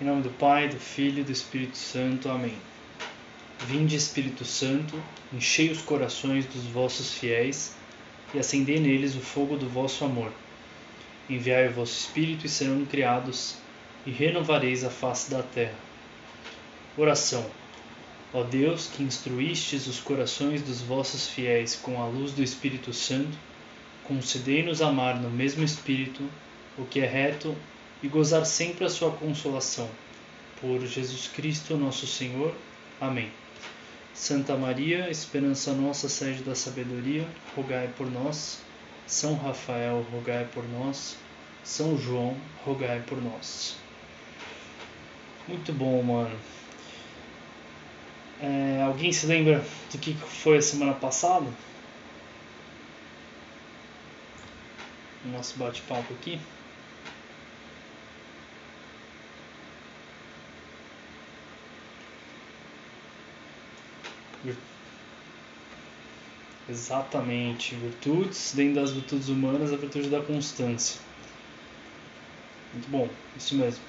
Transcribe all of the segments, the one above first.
Em nome do Pai, do Filho e do Espírito Santo. Amém. Vinde, Espírito Santo, enchei os corações dos vossos fiéis e acendei neles o fogo do vosso amor. Enviai o vosso Espírito e serão criados, e renovareis a face da terra. Oração. Ó Deus, que instruístes os corações dos vossos fiéis com a luz do Espírito Santo, concedei-nos amar no mesmo Espírito o que é reto e gozar sempre a sua consolação. Por Jesus Cristo, nosso Senhor. Amém. Santa Maria, esperança nossa, sede da sabedoria, rogai por nós. São Rafael, rogai por nós. São João, rogai por nós. Muito bom, mano. É, alguém se lembra do que foi a semana passada? Nosso bate-papo aqui. Exatamente. Virtudes, dentro das virtudes humanas, a virtude da constância. Muito bom, isso mesmo.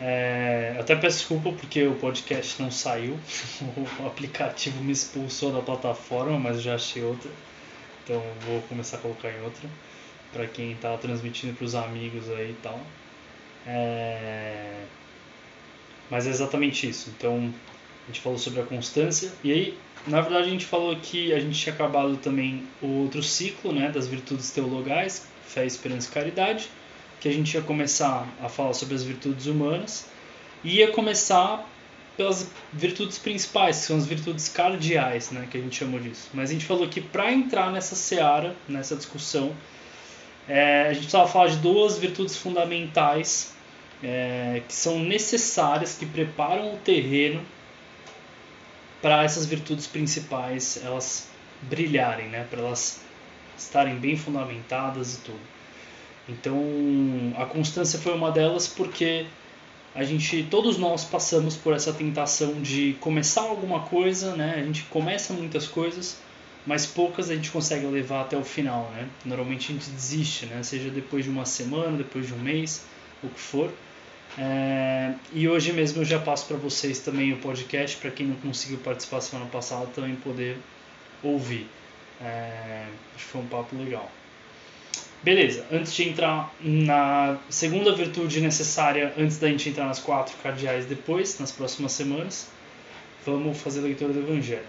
É, até peço desculpa porque o podcast não saiu, o aplicativo me expulsou da plataforma, mas já achei outra, então vou começar a colocar em outra, para quem está transmitindo para os amigos aí e tal. É, mas é exatamente isso, então a gente falou sobre a constância, e aí, na verdade, a gente falou que a gente tinha acabado também o outro ciclo né, das virtudes teologais, fé, esperança e caridade, que a gente ia começar a falar sobre as virtudes humanas e ia começar pelas virtudes principais, que são as virtudes cardeais, né, que a gente chamou disso. Mas a gente falou que para entrar nessa seara, nessa discussão, é, a gente precisava falar de duas virtudes fundamentais é, que são necessárias, que preparam o terreno para essas virtudes principais elas brilharem, né, para elas estarem bem fundamentadas e tudo. Então, a constância foi uma delas porque a gente, todos nós passamos por essa tentação de começar alguma coisa, né? A gente começa muitas coisas, mas poucas a gente consegue levar até o final, né? Normalmente a gente desiste, né? Seja depois de uma semana, depois de um mês, o que for. É... e hoje mesmo eu já passo para vocês também o podcast, para quem não conseguiu participar semana passada também poder ouvir. É... acho que foi um papo legal. Beleza, antes de entrar na segunda virtude necessária, antes da gente entrar nas quatro cardeais depois, nas próximas semanas, vamos fazer a leitura do Evangelho.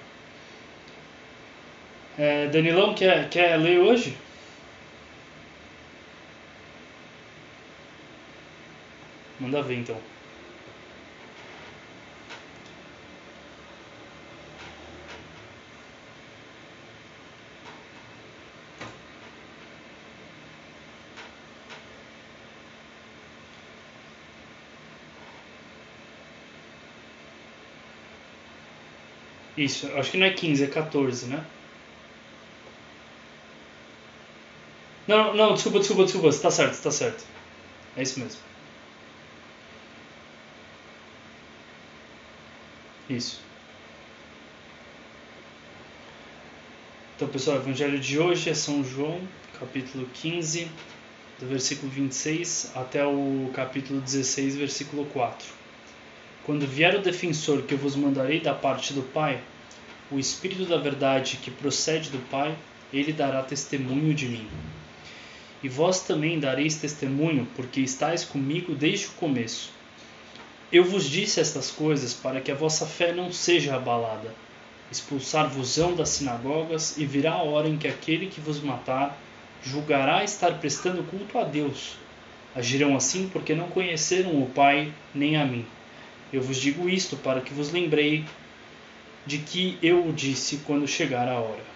É, Danilão, quer, quer ler hoje? Manda ver então. Isso, acho que não é 15, é 14, né? Não, não, desculpa, desculpa, desculpa, tá certo, tá certo. É isso mesmo. Isso. Então, pessoal, o evangelho de hoje é São João, capítulo 15, do versículo 26 até o capítulo 16, versículo 4. Quando vier o defensor que eu vos mandarei da parte do Pai, o Espírito da Verdade que procede do Pai, ele dará testemunho de mim. E vós também dareis testemunho, porque estáis comigo desde o começo. Eu vos disse estas coisas para que a vossa fé não seja abalada. Expulsar-vos-ão das sinagogas, e virá a hora em que aquele que vos matar julgará estar prestando culto a Deus. Agirão assim porque não conheceram o Pai nem a mim. Eu vos digo isto para que vos lembrei de que eu o disse quando chegar a hora.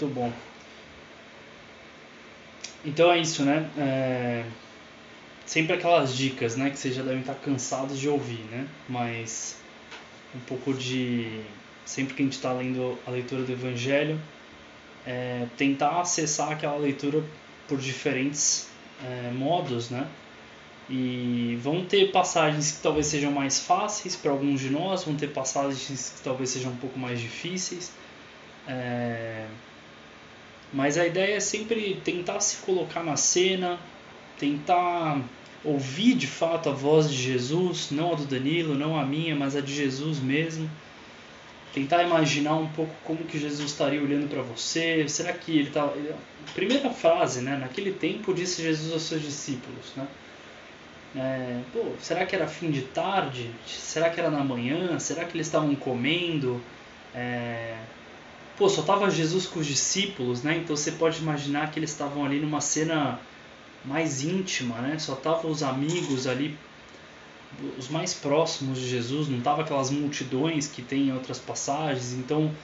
Muito bom. Então é isso, né? É... Sempre aquelas dicas, né? Que vocês já devem estar cansados de ouvir, né? Mas um pouco de sempre que a gente está lendo a leitura do Evangelho, é, tentar acessar aquela leitura por diferentes é, modos, né? E vão ter passagens que talvez sejam mais fáceis para alguns de nós, vão ter passagens que talvez sejam um pouco mais difíceis. É... Mas a ideia é sempre tentar se colocar na cena, tentar ouvir de fato a voz de Jesus, não a do Danilo, não a minha, mas a de Jesus mesmo. Tentar imaginar um pouco como que Jesus estaria olhando para você. Será que ele está? Primeira frase, né? Naquele tempo disse Jesus aos seus discípulos, né? É, pô, será que era fim de tarde? Será que era na manhã? Será que eles estavam comendo? É, pô, só tava Jesus com os discípulos, né? Então você pode imaginar que eles estavam ali numa cena mais íntima, né? Só estavam os amigos ali, os mais próximos de Jesus, não tava aquelas multidões que tem em outras passagens. Então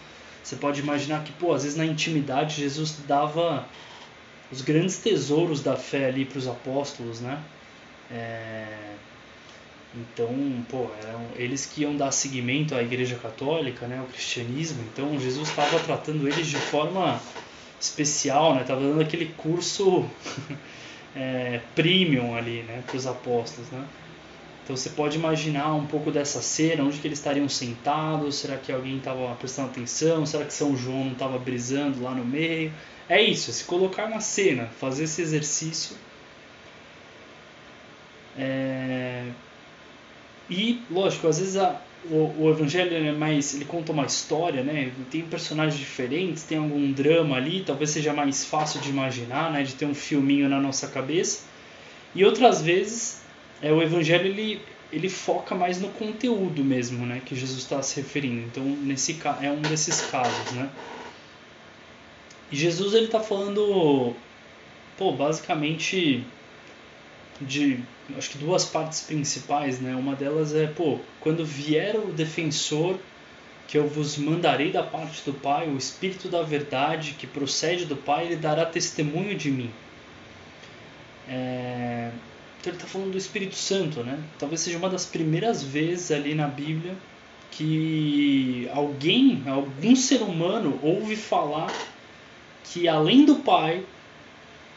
você pode imaginar que, pô, às vezes na intimidade Jesus dava os grandes tesouros da fé ali para os apóstolos, né? É... Então, pô, eram eles que iam dar seguimento à Igreja Católica, né, ao cristianismo. Então, Jesus estava tratando eles de forma especial, né? Tava dando aquele curso é, premium ali, né, para os apóstolos, né? Então você pode imaginar um pouco dessa cena, onde que eles estariam sentados, será que alguém estava prestando atenção, será que São João não estava brisando lá no meio? É isso, é se colocar na cena, fazer esse exercício é... E, lógico, às vezes a, o, o, evangelho é mais. Ele conta uma história, né? Tem personagens diferentes, tem algum drama ali, talvez seja mais fácil de imaginar, né? De ter um filminho na nossa cabeça. E outras vezes, é, o evangelho ele, ele foca mais no conteúdo mesmo, né? Que Jesus está se referindo. Então, nesse é um desses casos, né? E Jesus ele está falando, pô, basicamente de acho que duas partes principais, né? Uma delas é, pô, quando vier o defensor que eu vos mandarei da parte do Pai, o Espírito da verdade que procede do Pai, ele dará testemunho de mim. É... Então ele está falando do Espírito Santo, né? Talvez seja uma das primeiras vezes ali na Bíblia que alguém, algum ser humano, ouve falar que além do Pai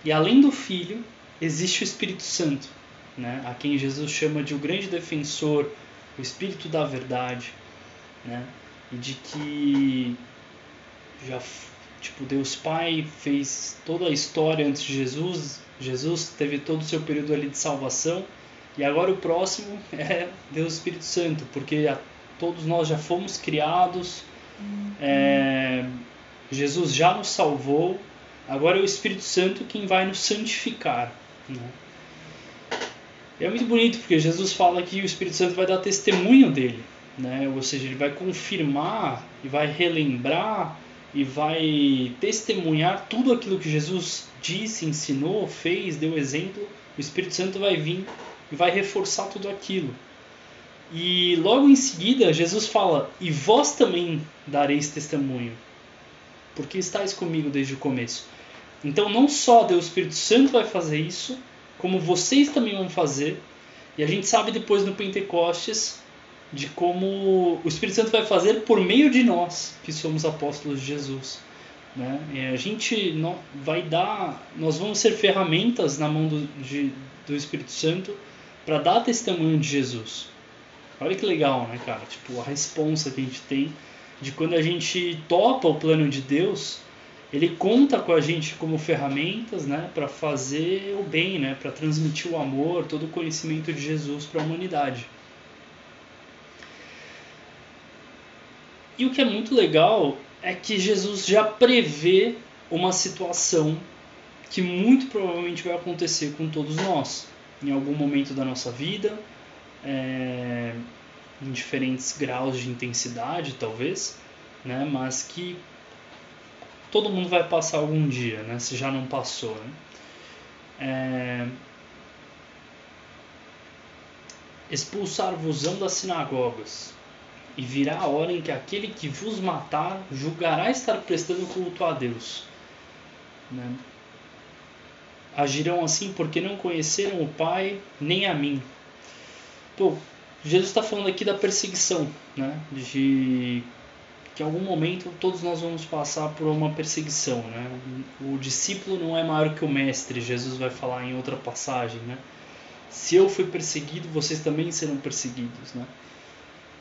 e além do Filho existe o Espírito Santo né? a quem Jesus chama de o grande defensor, o Espírito da verdade, né? e de que já tipo Deus Pai fez toda a história antes de Jesus, Jesus teve todo o seu período ali de salvação e agora o próximo é Deus Espírito Santo, porque a, todos nós já fomos criados, uhum. é, Jesus já nos salvou, agora é o Espírito Santo quem vai nos santificar. Né? E é muito bonito porque Jesus fala que o Espírito Santo vai dar testemunho dele, né? Ou seja, ele vai confirmar e vai relembrar e vai testemunhar tudo aquilo que Jesus disse, ensinou, fez, deu exemplo. O Espírito Santo vai vir e vai reforçar tudo aquilo. E logo em seguida, Jesus fala: E vós também dareis testemunho, porque estáis comigo desde o começo. Então, não só Deus Espírito Santo vai fazer isso, como vocês também vão fazer. E a gente sabe depois no Pentecostes de como o Espírito Santo vai fazer por meio de nós, que somos apóstolos de Jesus. Né? E a gente vai dar, nós vamos ser ferramentas na mão do, de, do Espírito Santo para dar testemunho de Jesus. Olha que legal, né, cara? Tipo, a responsa que a gente tem de quando a gente topa o plano de Deus, ele conta com a gente como ferramentas né, para fazer o bem, né, para transmitir o amor, todo o conhecimento de Jesus para a humanidade. E o que é muito legal é que Jesus já prevê uma situação que muito provavelmente vai acontecer com todos nós, em algum momento da nossa vida, é, em diferentes graus de intensidade, talvez, né, mas que todo mundo vai passar algum dia, né? Se já não passou, né? É... Expulsar-vos-ão das sinagogas, e virá a hora em que aquele que vos matar julgará estar prestando culto a Deus. Né? Agirão assim porque não conheceram o Pai nem a mim. Pô, Jesus está falando aqui da perseguição, né? de que em algum momento todos nós vamos passar por uma perseguição, né? O discípulo não é maior que o mestre, Jesus vai falar em outra passagem, né? Se eu fui perseguido, vocês também serão perseguidos, né?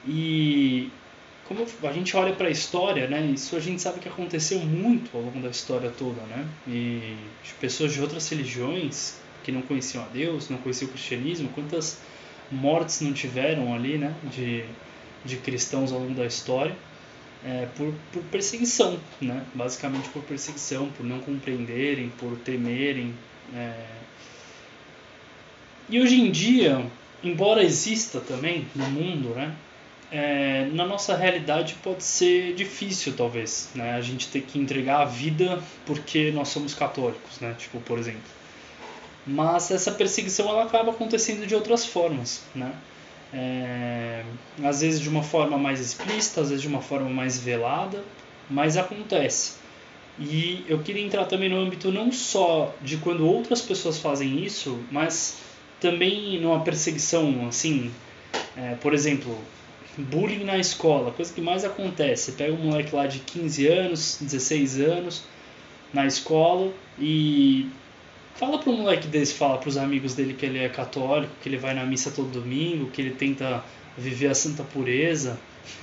E como a gente olha para a história, né? Isso a gente sabe que aconteceu muito ao longo da história toda, né? E pessoas de outras religiões que não conheciam a Deus, não conheciam o cristianismo, quantas mortes não tiveram ali, né? De, de cristãos ao longo da história é, por, por perseguição, né? Basicamente por perseguição, por não compreenderem, por temerem. É... E hoje em dia, embora exista também no mundo, né? é, na nossa realidade pode ser difícil talvez, né? A gente ter que entregar a vida porque nós somos católicos, né? Tipo, por exemplo. Mas essa perseguição ela acaba acontecendo de outras formas, né? É, às vezes de uma forma mais explícita, às vezes de uma forma mais velada, mas acontece. E eu queria entrar também no âmbito não só de quando outras pessoas fazem isso, mas também numa perseguição assim, é, por exemplo, bullying na escola, coisa que mais acontece. Você pega um moleque lá de 15 anos, 16 anos, na escola e fala para um moleque desse, fala para os amigos dele que ele é católico, que ele vai na missa todo domingo, que ele tenta viver a santa pureza,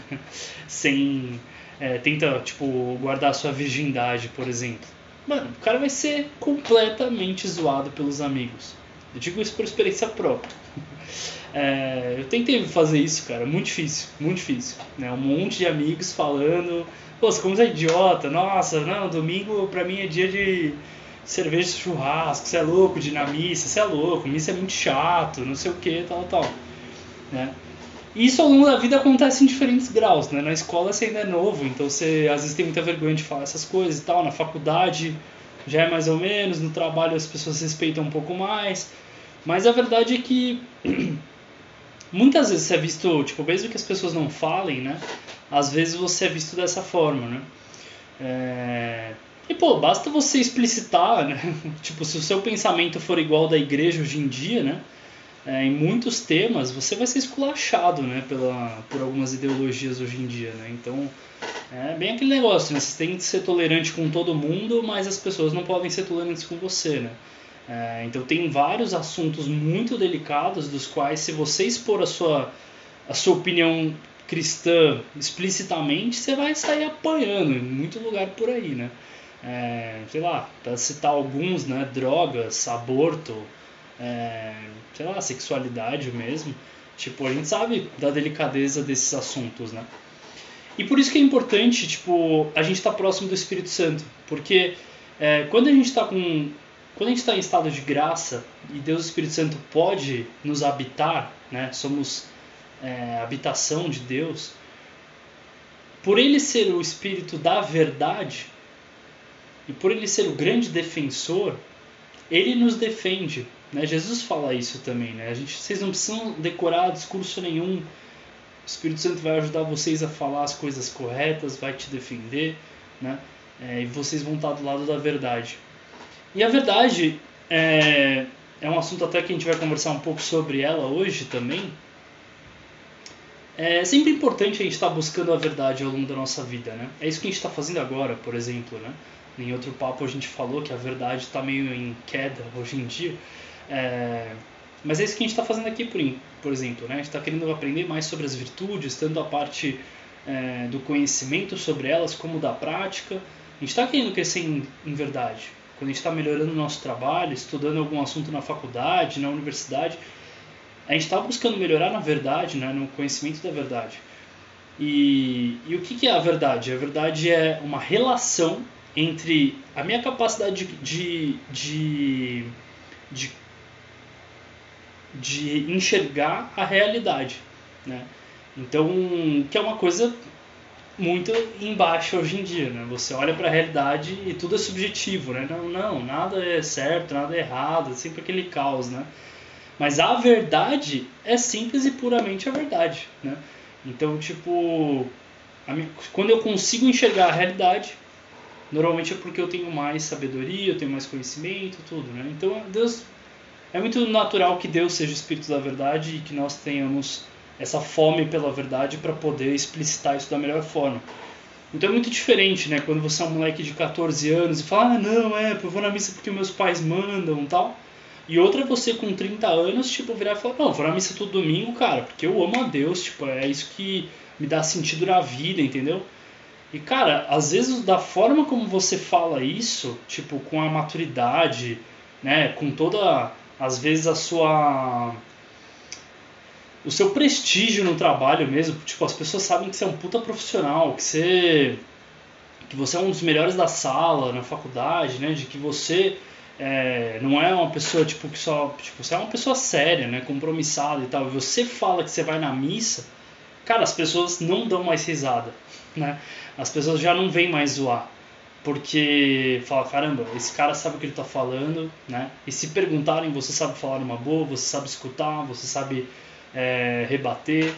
sem é, tenta tipo guardar a sua virgindade, por exemplo. Mano, o cara vai ser completamente zoado pelos amigos. Eu digo isso por experiência própria. É, eu tentei fazer isso, cara, muito difícil, muito difícil. Né? Um monte de amigos falando, pô, você como você é idiota, nossa, não, domingo pra mim é dia de cerveja churrasco, você é louco de ir na missa, você é louco, missa é muito chato, não sei o que, tal, tal. Né? Isso ao longo da vida acontece em diferentes graus, né? Na escola você ainda é novo, então você às vezes tem muita vergonha de falar essas coisas e tal. Na faculdade já é mais ou menos, no trabalho as pessoas respeitam um pouco mais. Mas a verdade é que muitas vezes você é visto, tipo, mesmo que as pessoas não falem, né? Às vezes você é visto dessa forma, né? É... E, pô, basta você explicitar, né? tipo, se o seu pensamento for igual da igreja hoje em dia, né? É, em muitos temas, você vai ser esculachado, né? Pela, por algumas ideologias hoje em dia, né? Então, é bem aquele negócio, né? Você tem que ser tolerante com todo mundo, mas as pessoas não podem ser tolerantes com você, né? É, então tem vários assuntos muito delicados dos quais se você expor a sua, a sua opinião cristã explicitamente, você vai sair apanhando em muito lugar por aí, né? É, sei lá, para citar alguns, né? Drogas, aborto, é, sei lá, sexualidade mesmo. Tipo, a gente sabe da delicadeza desses assuntos, né? E por isso que é importante, tipo, a gente estar tá próximo do Espírito Santo, porque é, quando a gente está com quando a gente está em estado de graça e Deus Espírito Santo pode nos habitar, né? somos é, habitação de Deus, por ele ser o Espírito da verdade e por ele ser o grande defensor, ele nos defende. Né? Jesus fala isso também. Né? A gente, vocês não precisam decorar discurso nenhum. O Espírito Santo vai ajudar vocês a falar as coisas corretas, vai te defender, né? É, e vocês vão estar do lado da verdade. E a verdade é, é um assunto até que a gente vai conversar um pouco sobre ela hoje também. É sempre importante a gente estar buscando a verdade ao longo da nossa vida, né? É isso que a gente está fazendo agora, por exemplo, né? Em outro papo a gente falou que a verdade está meio em queda hoje em dia. É... Mas é isso que a gente está fazendo aqui, por, por exemplo, né? A gente está querendo aprender mais sobre as virtudes, tanto a parte é, do conhecimento sobre elas como da prática. A gente está querendo crescer em, em verdade quando a gente está melhorando o nosso trabalho, estudando algum assunto na faculdade, na universidade, a gente está buscando melhorar na verdade, né, no conhecimento da verdade. E, e o que, que é a verdade? A verdade é uma relação entre a minha capacidade de, de, de, de enxergar a realidade. Né? Então, que é uma coisa muito embaixo hoje em dia, né? Você olha para a realidade e tudo é subjetivo, né? Não, não, nada é certo, nada é errado, é sempre aquele caos, né? Mas a verdade é simples e puramente a verdade, né? Então, tipo, minha, quando eu consigo enxergar a realidade, normalmente é porque eu tenho mais sabedoria, eu tenho mais conhecimento, tudo, né? Então, Deus é muito natural que Deus seja o espírito da verdade e que nós tenhamos essa fome pela verdade para poder explicitar isso da melhor forma. Então é muito diferente, né? Quando você é um moleque de 14 anos e fala, ah, não, é, eu vou na missa porque meus pais mandam tal. E outra é você com 30 anos, tipo, virar e falar, não, vou na missa todo domingo, cara, porque eu amo a Deus, tipo, é isso que me dá sentido na vida, entendeu? E, cara, às vezes da forma como você fala isso, tipo, com a maturidade, né, com toda, às vezes, a sua o seu prestígio no trabalho mesmo, tipo, as pessoas sabem que você é um puta profissional, que você que você é um dos melhores da sala, na faculdade, né, de que você é, não é uma pessoa tipo que só, tipo, você é uma pessoa séria, né, compromissada e tal. E você fala que você vai na missa, cara, as pessoas não dão mais risada, né? As pessoas já não vêm mais zoar. Porque fala, caramba, esse cara sabe o que ele está falando, né? E se perguntarem, você sabe falar uma boa, você sabe escutar, você sabe é, rebater.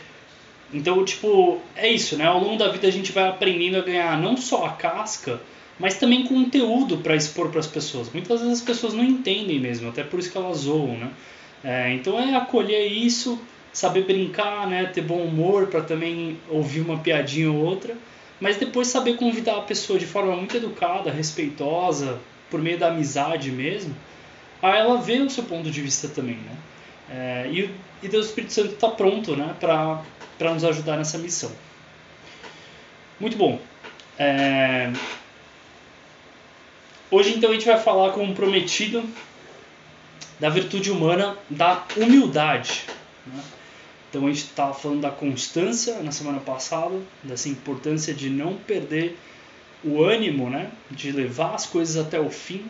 Então, tipo, é isso, né? Ao longo da vida a gente vai aprendendo a ganhar não só a casca, mas também conteúdo para expor para as pessoas. Muitas vezes as pessoas não entendem mesmo, até por isso que elas zoam, né? É, então é acolher isso, saber brincar, né? Ter bom humor para também ouvir uma piadinha ou outra, mas depois saber convidar a pessoa de forma muito educada, respeitosa, por meio da amizade mesmo, a ela ver o seu ponto de vista também, né? É, e, e Deus Espírito Santo está pronto né, para nos ajudar nessa missão. Muito bom. É, hoje então a gente vai falar como prometido da virtude humana da humildade. Né? Então a gente estava falando da constância na semana passada, dessa importância de não perder o ânimo, né? de levar as coisas até o fim,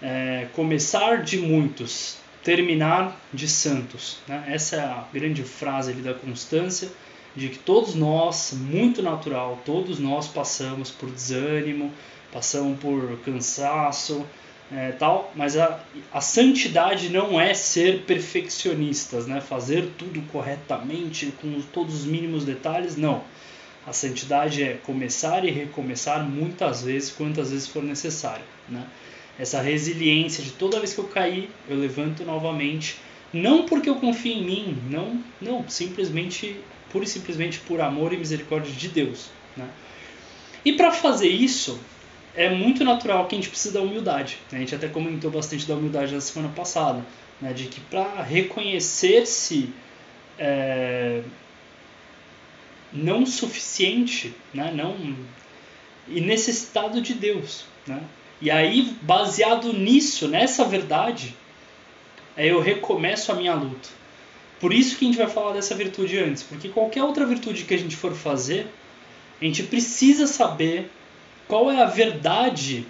é, começar de muitos, terminar de santos. Né? Essa é a grande frase ali da constância, de que todos nós, muito natural, todos nós passamos por desânimo, passamos por cansaço, é, tal, mas a, a santidade não é ser perfeccionistas, né? fazer tudo corretamente, com todos os mínimos detalhes, não. A santidade é começar e recomeçar muitas vezes, quantas vezes for necessário. Né? essa resiliência de toda vez que eu cair, eu levanto novamente, não porque eu confio em mim, não, não, simplesmente, pura e simplesmente por amor e misericórdia de Deus, né? E para fazer isso, é muito natural que a gente precisa da humildade. A gente até comentou bastante da humildade na semana passada, né? de que para reconhecer-se é, não suficiente, né? não e necessitado de Deus, né? E aí, baseado nisso, nessa verdade, eu recomeço a minha luta. Por isso que a gente vai falar dessa virtude antes, porque qualquer outra virtude que a gente for fazer, a gente precisa saber qual é a verdade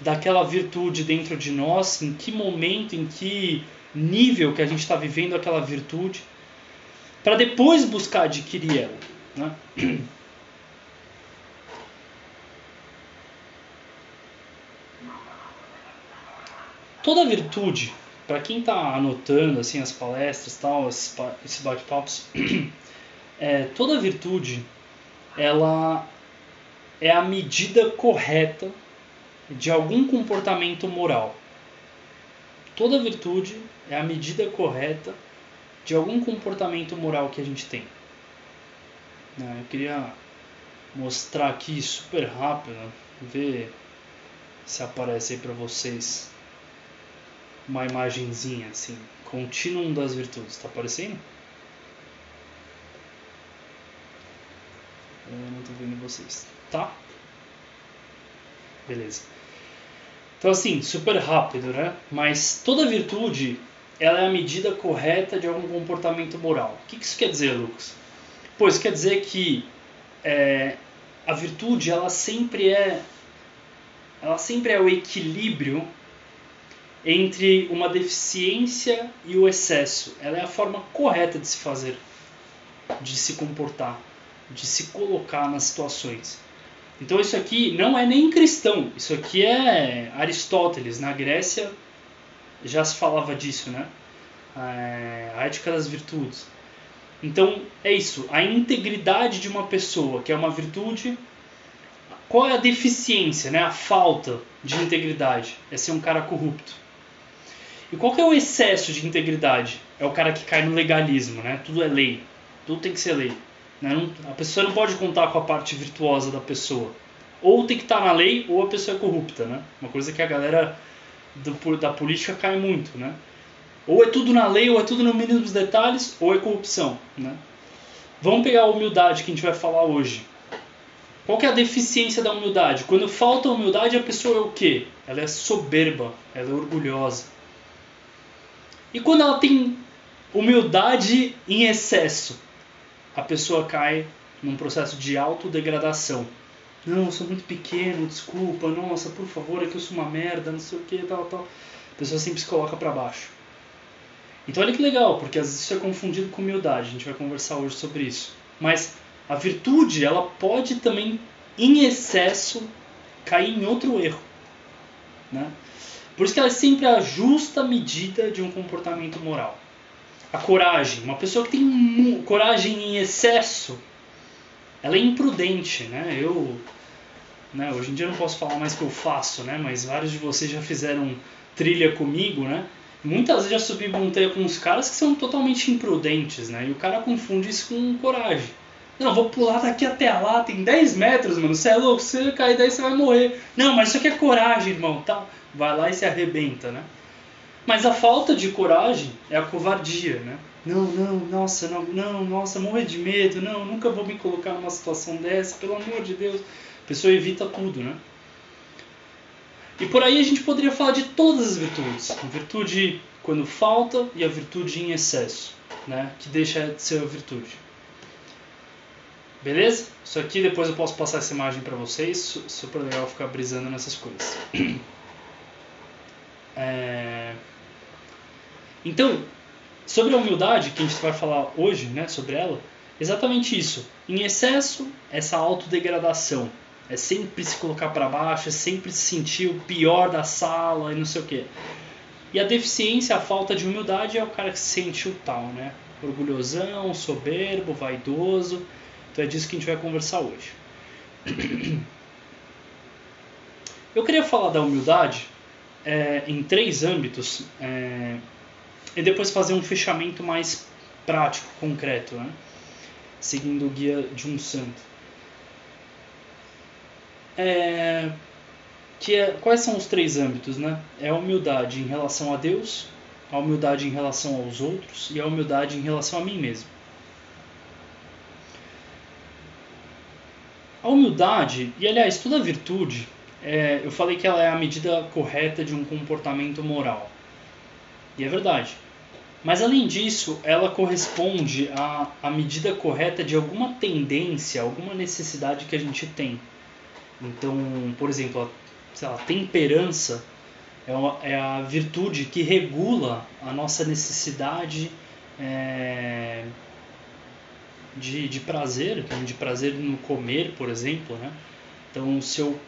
daquela virtude dentro de nós, em que momento, em que nível que a gente está vivendo aquela virtude, para depois buscar adquirir ela. Né? toda virtude, para quem está anotando assim as palestras, tal, esses bate-papos, é, toda virtude ela é a medida correta de algum comportamento moral. Toda virtude é a medida correta de algum comportamento moral que a gente tem. Né, eu queria mostrar aqui super rápido, ver se aparece aí para vocês uma imagenzinha assim, contínuo das virtudes, está aparecendo? Eu não estou vendo vocês, tá? Beleza. Então assim, super rápido, né? Mas toda virtude, ela é a medida correta de algum comportamento moral. O que isso quer dizer, Lucas? Pois quer dizer que é, a virtude, ela sempre é, ela sempre é o equilíbrio entre uma deficiência e o excesso. Ela é a forma correta de se fazer, de se comportar, de se colocar nas situações. Então isso aqui não é nem cristão, isso aqui é Aristóteles. Na Grécia já se falava disso, né? É, a ética das virtudes. Então é isso, a integridade de uma pessoa, que é uma virtude. Qual é a deficiência, né? A falta de integridade? É ser um cara corrupto. E qual que é o excesso de integridade? É o cara que cai no legalismo, né? Tudo é lei, tudo tem que ser lei. Né? a pessoa não pode contar com a parte virtuosa da pessoa. Ou tem que estar na lei, ou a pessoa é corrupta, né? Uma coisa que a galera do, da política cai muito, né? Ou é tudo na lei, ou é tudo no mínimo dos detalhes, ou é corrupção. Né? Vamos pegar a humildade que a gente vai falar hoje. Qual é a deficiência da humildade? Quando falta humildade, a pessoa é o quê? Ela é soberba, ela é orgulhosa. E quando ela tem humildade em excesso, a pessoa cai num processo de autodegradação. Não, eu sou muito pequeno, desculpa, nossa, por favor, é que eu sou uma merda, não sei o que, tal, tal. A pessoa sempre se coloca para baixo. Então olha que legal, porque às vezes isso é confundido com humildade, a gente vai conversar hoje sobre isso. Mas a virtude, ela pode também, em excesso, cair em outro erro. Né? Por isso que ela é sempre a justa medida de um comportamento moral. A coragem, uma pessoa que tem coragem em excesso, ela é imprudente, né? Eu, né, hoje em dia eu não posso falar mais que eu faço, né? Mas vários de vocês já fizeram trilha comigo, né? Muitas vezes já subi montanha com uns caras que são totalmente imprudentes, né? E o cara confunde isso com coragem. Não, vou pular daqui até lá, tem 10 metros, mano. Você é louco, se você cair daí você vai morrer. Não, mas isso aqui é coragem, irmão. Tá? Vai lá e se arrebenta, né? Mas a falta de coragem é a covardia, né? Não, não, nossa, não, não, nossa, morrer de medo, não, nunca vou me colocar numa situação dessa, pelo amor de Deus. A pessoa evita tudo, né? E por aí a gente poderia falar de todas as virtudes. A virtude quando falta e a virtude em excesso, né? Que deixa de ser a virtude. Beleza? Isso aqui depois eu posso passar essa imagem para vocês. Super legal ficar brisando nessas coisas. É... Então, sobre a humildade, que a gente vai falar hoje, né, sobre ela, exatamente isso. Em excesso, essa autodegradação é sempre se colocar para baixo, é sempre se sentir o pior da sala e não sei o quê. E a deficiência, a falta de humildade é o cara que se sente o tal, né? Orgulhosão, soberbo, vaidoso. Então é disso que a gente vai conversar hoje. Eu queria falar da humildade é, em três âmbitos é, e depois fazer um fechamento mais prático, concreto, né? seguindo o guia de um santo é, que é, quais são os três âmbitos, né? É a humildade em relação a Deus, a humildade em relação aos outros e a humildade em relação a mim mesmo. A humildade, e aliás, toda virtude, é, eu falei que ela é a medida correta de um comportamento moral. E é verdade. Mas além disso, ela corresponde à, à medida correta de alguma tendência, alguma necessidade que a gente tem. Então, por exemplo, a, lá, temperança é, uma, é, a virtude que regula a nossa necessidade é, de, de prazer, de prazer no comer, por exemplo, né? Então, se eu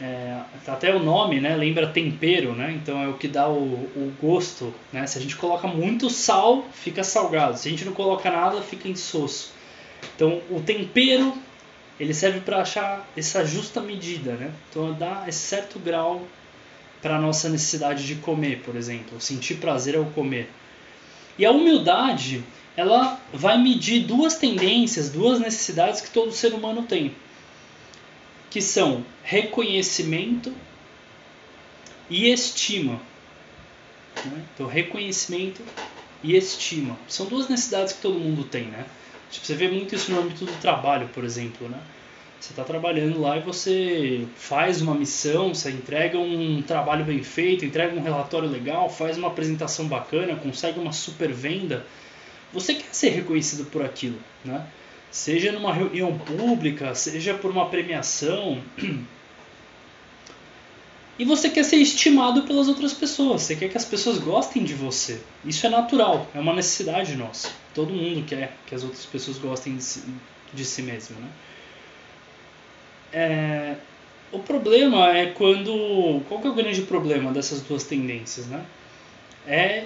é, até o nome, né, lembra tempero, né? Então é o que dá o, o gosto, né? Se a gente coloca muito sal, fica salgado. Se a gente não coloca nada, fica insosso. Então o tempero ele serve para achar essa justa medida, né? Então dá esse certo grau para nossa necessidade de comer, por exemplo, sentir prazer ao comer. E a humildade, ela vai medir duas tendências, duas necessidades que todo ser humano tem, que são reconhecimento e estima. Né? Então, reconhecimento e estima. São duas necessidades que todo mundo tem, né? Tipo, você vê muito isso no âmbito do trabalho, por exemplo, né? Você está trabalhando lá e você faz uma missão, você entrega um trabalho bem feito, entrega um relatório legal, faz uma apresentação bacana, consegue uma super venda. Você quer ser reconhecido por aquilo, né? Seja numa reunião pública, seja por uma premiação. E você quer ser estimado pelas outras pessoas, você quer que as pessoas gostem de você. Isso é natural, é uma necessidade nossa. Todo mundo quer que as outras pessoas gostem de si, de si mesmo, né? É, o problema é quando. Qual que é o grande problema dessas duas tendências, né? É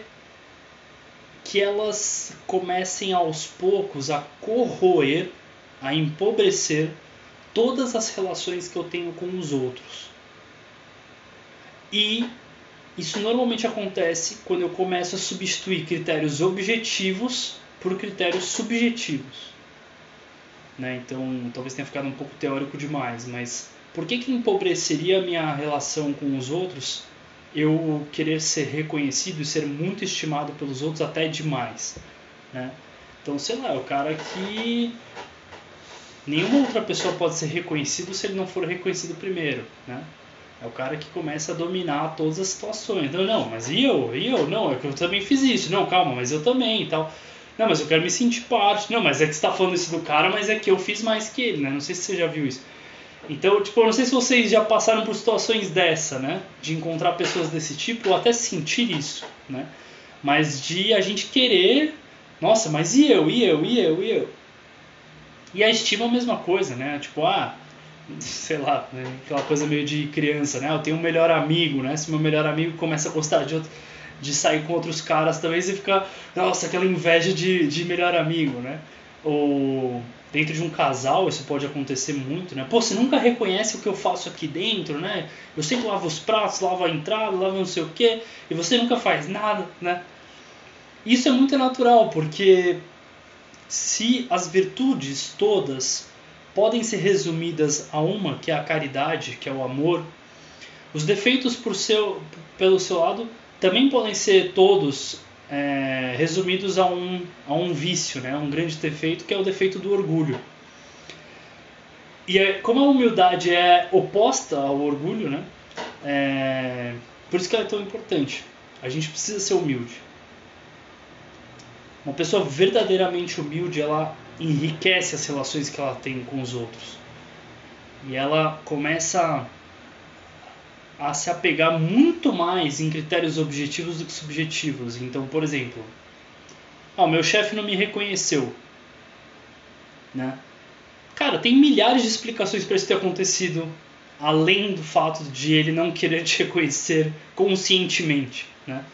que elas comecem aos poucos a corroer, a empobrecer todas as relações que eu tenho com os outros. E isso normalmente acontece quando eu começo a substituir critérios objetivos por critérios subjetivos. Né? Então, talvez tenha ficado um pouco teórico demais, mas por que, que empobreceria a minha relação com os outros eu querer ser reconhecido e ser muito estimado pelos outros até demais, né? Então, sei lá, é o cara que nenhuma outra pessoa pode ser reconhecido se ele não for reconhecido primeiro, né? É o cara que começa a dominar todas as situações. Não, não, mas e eu? E eu? Não, é que eu também fiz isso. Não, calma, mas eu também e tal. Não, mas eu quero me sentir parte. Não, mas é que você está falando isso do cara, mas é que eu fiz mais que ele, né? Não sei se você já viu isso. Então, tipo, eu não sei se vocês já passaram por situações dessa, né? De encontrar pessoas desse tipo ou até sentir isso, né? Mas de a gente querer, nossa, mas e eu, e eu, e eu, e eu? E a estima é a mesma coisa, né? Tipo, ah, sei lá, né? aquela coisa meio de criança, né? Eu tenho um melhor amigo, né? Se meu melhor amigo começa a gostar de outro, de sair com outros caras também, você fica, nossa, aquela inveja de, de melhor amigo, né? Ou dentro de um casal isso pode acontecer muito, né? Pô, você nunca reconhece o que eu faço aqui dentro, né? Eu sempre lavo os pratos, lavo a entrada, lavo não sei o quê, e você nunca faz nada, né? Isso é muito natural, porque se as virtudes todas podem ser resumidas a uma, que é a caridade, que é o amor, os defeitos por seu, pelo seu lado também podem ser todos é, resumidos a um, a um vício, né? um grande defeito, que é o defeito do orgulho. E é, como a humildade é oposta ao orgulho, né? É, por isso que ela é tão importante. A gente precisa ser humilde. Uma pessoa verdadeiramente humilde, ela enriquece as relações que ela tem com os outros. E ela começa a se apegar muito mais em critérios objetivos do que subjetivos. Então, por exemplo, ah, meu chefe não me reconheceu, né? Cara, tem milhares de explicações para isso ter acontecido, além do fato de ele não querer te reconhecer conscientemente, né?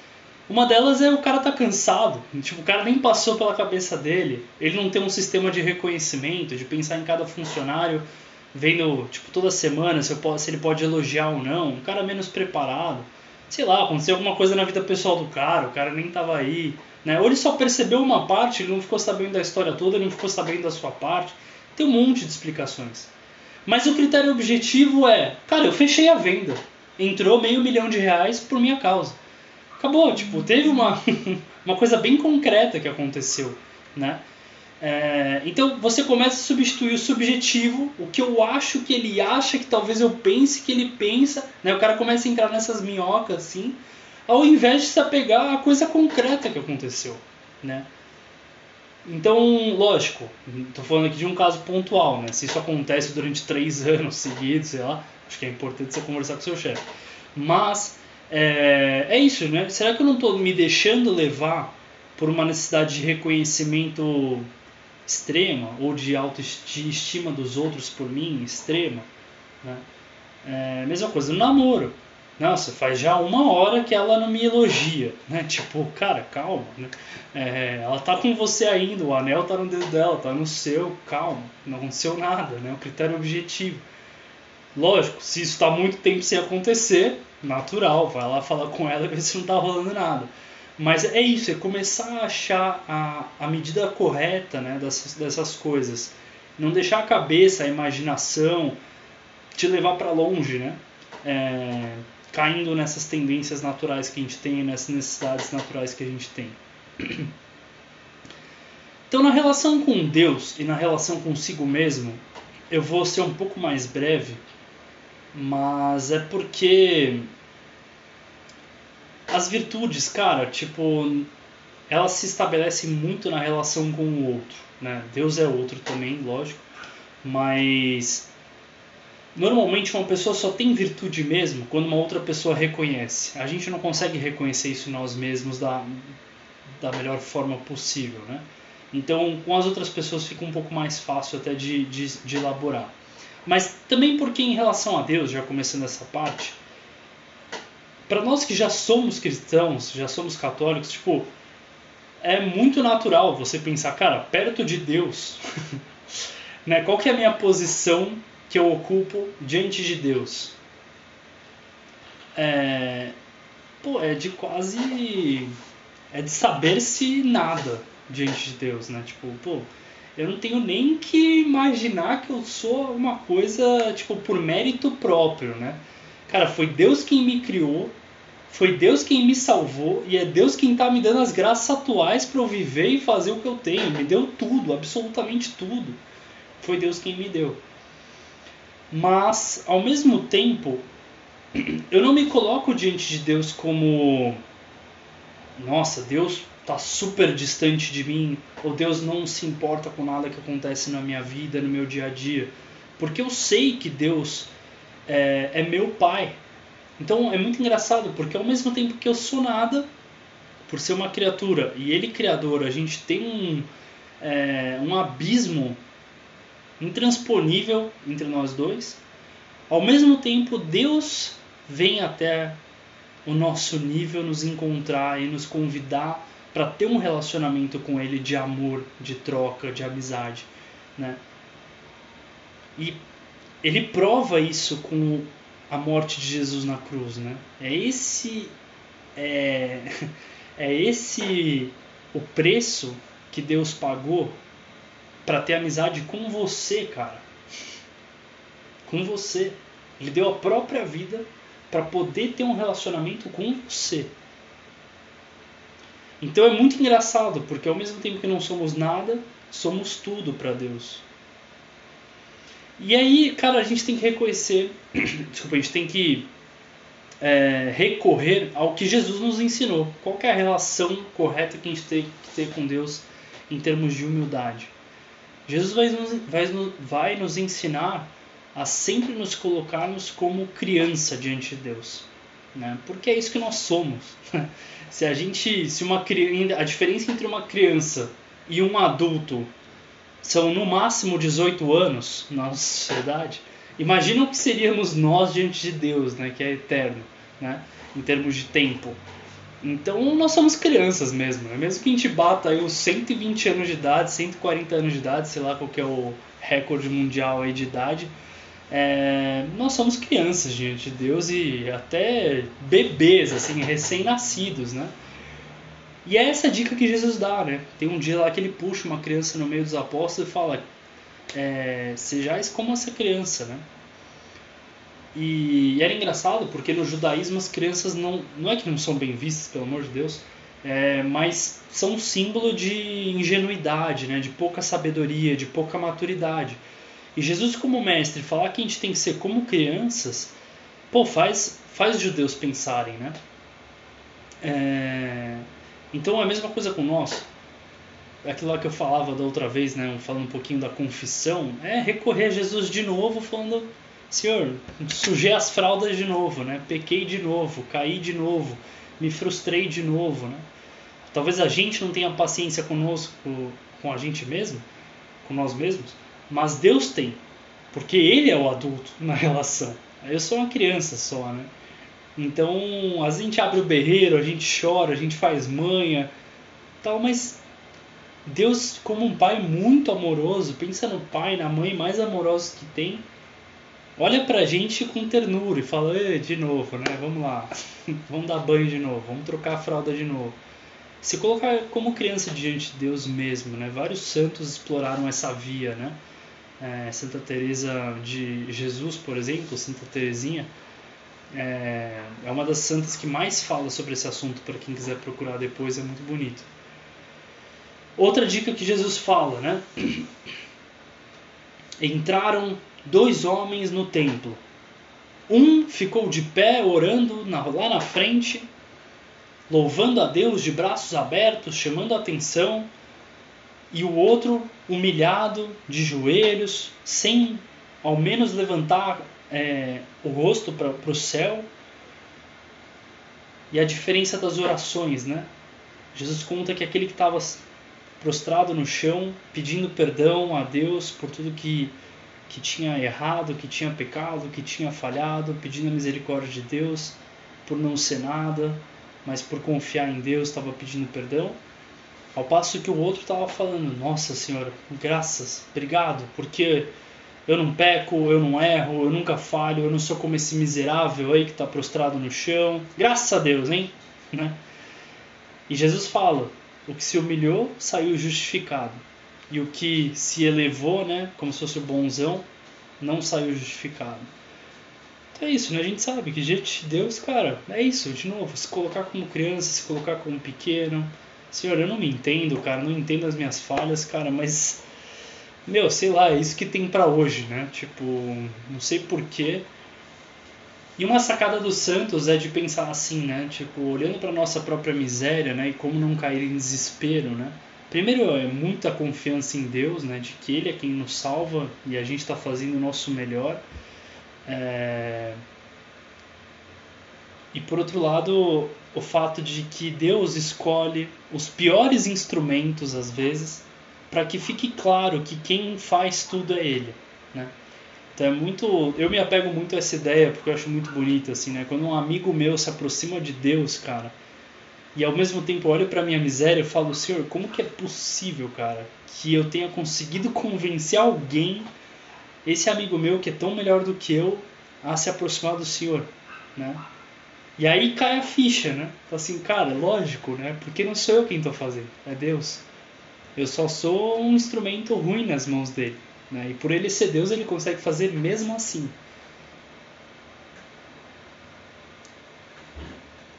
Uma delas é o cara tá cansado, tipo, o cara nem passou pela cabeça dele, ele não tem um sistema de reconhecimento, de pensar em cada funcionário vendo, tipo, toda semana se, posso, se ele pode elogiar ou não, um cara menos preparado. Sei lá, aconteceu alguma coisa na vida pessoal do cara, o cara nem tava aí, né? Ou ele só percebeu uma parte, ele não ficou sabendo da história toda, ele não ficou sabendo da sua parte. Tem um monte de explicações. Mas o critério objetivo é, cara, eu fechei a venda. Entrou meio milhão de reais por minha causa. Acabou, tipo, teve uma, uma coisa bem concreta que aconteceu, né? É, então você começa a substituir o subjetivo, o que eu acho que ele acha, que talvez eu pense que ele pensa, né? O cara começa a entrar nessas minhocas assim, ao invés de se apegar à coisa concreta que aconteceu, né? Então, lógico, estou falando aqui de um caso pontual, né? Se isso acontece durante três anos seguidos, sei lá, acho que é importante você conversar com seu chefe. Mas é, é isso, né? Será que eu não estou me deixando levar por uma necessidade de reconhecimento extrema ou de autoestima dos outros por mim extrema. Né? É, mesma coisa no namoro. Nossa, faz já uma hora que ela não me elogia, né? Tipo, cara, calma, né? É, ela tá com você ainda, o anel tá no dedo dela, tá no seu, calma, não aconteceu nada, né? O critério objetivo. Lógico, se isso está muito tempo sem acontecer, natural, vai lá falar com ela e ver se não tá rolando nada. Mas é isso, é começar a achar a, a medida correta né, dessas, dessas coisas. Não deixar a cabeça, a imaginação te levar para longe, né? É, caindo nessas tendências naturais que a gente tem, nessas necessidades naturais que a gente tem. Então, na relação com Deus e na relação consigo mesmo, eu vou ser um pouco mais breve, mas é porque as virtudes, cara, tipo, elas se estabelecem muito na relação com o outro, né? Deus é outro também, lógico, mas normalmente uma pessoa só tem virtude mesmo quando uma outra pessoa reconhece. A gente não consegue reconhecer isso em nós mesmos da, da melhor forma possível, né? Então, com as outras pessoas fica um pouco mais fácil até de, de, de elaborar. Mas também porque em relação a Deus, já começando essa parte, para nós que já somos cristãos, já somos católicos, tipo, é muito natural você pensar, cara, perto de Deus, né? Qual que é a minha posição que eu ocupo diante de Deus? É, pô, é de quase é de saber-se nada diante de Deus, né? Tipo, pô, eu não tenho nem que imaginar que eu sou uma coisa, tipo, por mérito próprio, né? Cara, foi Deus quem me criou, Foi Deus quem me salvou e é Deus quem está me dando as graças atuais para eu viver e fazer o que eu tenho. Me deu tudo, absolutamente tudo. Foi Deus quem me deu. Mas, ao mesmo tempo, eu não me coloco diante de Deus como nossa, Deus está super distante de mim, ou Deus não se importa com nada que acontece na minha vida, no meu dia a dia. Porque eu sei que Deus é, é meu pai. Então é muito engraçado, porque ao mesmo tempo que eu sou nada, por ser uma criatura, e ele criador, a gente tem um, é, um abismo intransponível entre nós dois. Ao mesmo tempo, Deus vem até o nosso nível, nos encontrar e nos convidar para ter um relacionamento com Ele de amor, de troca, de amizade, né? E ele prova isso com a morte de Jesus na cruz, né? É esse é, é esse o preço que Deus pagou para ter amizade com você, cara. Com você. Ele deu a própria vida para poder ter um relacionamento com você. Então é muito engraçado, porque ao mesmo tempo que não somos nada, somos tudo para Deus. E aí, cara, a gente tem que reconhecer, desculpa, a gente tem que é, recorrer ao que Jesus nos ensinou. Qual é a relação correta que a gente tem que ter com Deus em termos de humildade? Jesus vai nos, vai, vai nos ensinar a sempre nos colocarmos como criança diante de Deus, né? Porque é isso que nós somos. se a gente, se uma a diferença entre uma criança e um adulto são no máximo 18 anos na sociedade, imagina o que seríamos nós diante de Deus, né? Que é eterno, né? Em termos de tempo. Então nós somos crianças mesmo, né? mesmo que a gente bata aí os 120 anos de idade, 140 anos de idade, sei lá qual que é o recorde mundial aí de idade, é, nós somos crianças diante de Deus e até bebês, assim, recém-nascidos, né? E é essa dica que Jesus dá, né? Tem um dia lá que ele puxa uma criança no meio dos apóstolos e fala: é, Sejais como essa criança, né? E, e era engraçado porque no judaísmo as crianças não, não é que não são bem vistas, pelo amor de Deus, é, mas são um símbolo de ingenuidade, né? De pouca sabedoria, de pouca maturidade. E Jesus, como mestre, falar que a gente tem que ser como crianças, pô, faz, faz os judeus pensarem, né? É... Então é a mesma coisa com nós. Aquilo lá que eu falava da outra vez, né? Falando um pouquinho da confissão, é recorrer a Jesus de novo, falando: Senhor, sujei as fraldas de novo, né? Pequei de novo, caí de novo, me frustrei de novo, né? Talvez a gente não tenha paciência conosco, com a gente mesmo, com nós mesmos, mas Deus tem, porque Ele é o adulto na relação. Eu sou uma criança só, né? Então, a gente abre o berreiro, a gente chora, a gente faz manha, tal, mas Deus, como um pai muito amoroso, pensa no pai, na mãe mais amorosos que tem, olha pra gente com ternura e fala, de novo, né? Vamos lá, vamos dar banho de novo, vamos trocar a fralda de novo. Se colocar como criança diante de Deus mesmo, né? Vários santos exploraram essa via, né? é, Santa Teresa de Jesus, por exemplo, Santa Teresinha, é, é uma das santas que mais fala sobre esse assunto para quem quiser procurar depois, é muito bonito. Outra dica que Jesus fala, né? Entraram dois homens no templo. Um ficou de pé orando lá na frente, louvando a Deus de braços abertos, chamando a atenção e o outro humilhado, de joelhos, sem ao menos levantar é, o rosto para o céu. E a diferença das orações, né? Jesus conta que aquele que estava prostrado no chão, pedindo perdão a Deus por tudo que, que tinha errado, que tinha pecado, que tinha falhado, pedindo a misericórdia de Deus por não ser nada, mas por confiar em Deus estava pedindo perdão. Ao passo que o outro estava falando: Nossa Senhora, graças, obrigado, porque eu não peco, eu não erro, eu nunca falho, eu não sou como esse miserável aí que está prostrado no chão. Graças a Deus, hein? Né? E Jesus fala: O que se humilhou saiu justificado, e o que se elevou, né, como se fosse o bonzão, não saiu justificado. Então é isso, né? A gente sabe que diante de Deus, cara, é isso, de novo, se colocar como criança, se colocar como pequeno. Senhor, eu não me entendo, cara, não entendo as minhas falhas, cara, mas meu, sei lá, é isso que tem para hoje, né? Tipo, não sei porquê. E uma sacada do Santos é de pensar assim, né? Tipo, olhando para nossa própria miséria, né? E como não cair em desespero, né? Primeiro é muita confiança em Deus, né? De que Ele é quem nos salva e a gente está fazendo o nosso melhor. É... E por outro lado, o fato de que Deus escolhe os piores instrumentos às vezes para que fique claro que quem faz tudo é ele, né? Então é muito, eu me apego muito a essa ideia porque eu acho muito bonita assim, né? Quando um amigo meu se aproxima de Deus, cara, e ao mesmo tempo olha para minha miséria, eu falo, Senhor, como que é possível, cara, que eu tenha conseguido convencer alguém, esse amigo meu que é tão melhor do que eu, a se aproximar do Senhor, né? E aí cai a ficha, né? Assim, cara, lógico, né? Porque não sou eu quem estou fazendo, é Deus. Eu só sou um instrumento ruim nas mãos dele. Né? E por ele ser Deus, ele consegue fazer mesmo assim.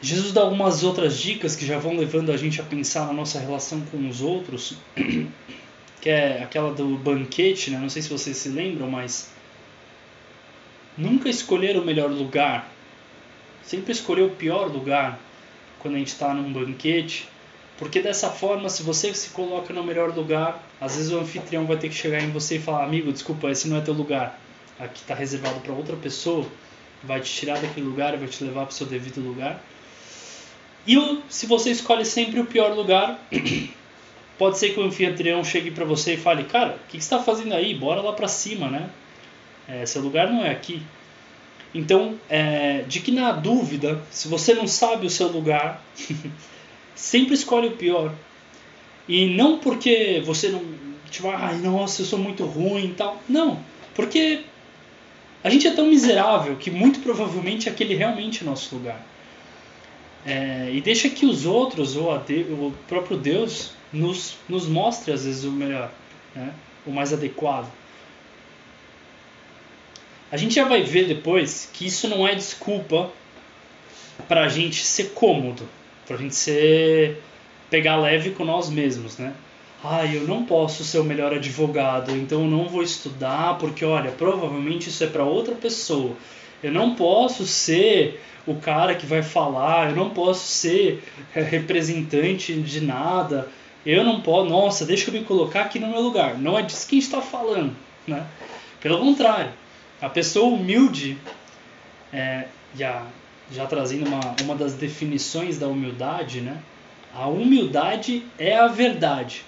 Jesus dá algumas outras dicas que já vão levando a gente a pensar na nossa relação com os outros, que é aquela do banquete, né? não sei se vocês se lembram, mas nunca escolher o melhor lugar, sempre escolher o pior lugar quando a gente está num banquete, porque dessa forma, se você se coloca no melhor lugar, às vezes o anfitrião vai ter que chegar em você e falar: Amigo, desculpa, esse não é teu lugar. Aqui está reservado para outra pessoa. Vai te tirar daquele lugar vai te levar para o seu devido lugar. E se você escolhe sempre o pior lugar, pode ser que o anfitrião chegue para você e fale: Cara, o que, que você está fazendo aí? Bora lá para cima, né? É, seu lugar não é aqui. Então, é, de que na dúvida, se você não sabe o seu lugar, sempre escolhe o pior. E não porque você não. Tipo, ai, nossa, eu sou muito ruim e tal. Não. Porque a gente é tão miserável que muito provavelmente aquele realmente é nosso lugar. É, e deixa que os outros, ou de, o próprio Deus, nos, nos mostre às vezes o melhor, né? o mais adequado. A gente já vai ver depois que isso não é desculpa para a gente ser cômodo pra gente ser pegar leve com nós mesmos, né? Ah, eu não posso ser o melhor advogado, então eu não vou estudar porque olha, provavelmente isso é para outra pessoa. Eu não posso ser o cara que vai falar, eu não posso ser representante de nada. Eu não posso, nossa, deixa eu me colocar aqui no meu lugar. Não é disso que a gente está falando, né? Pelo contrário, a pessoa humilde é, e a, já trazendo uma, uma das definições da humildade, né? A humildade é a verdade.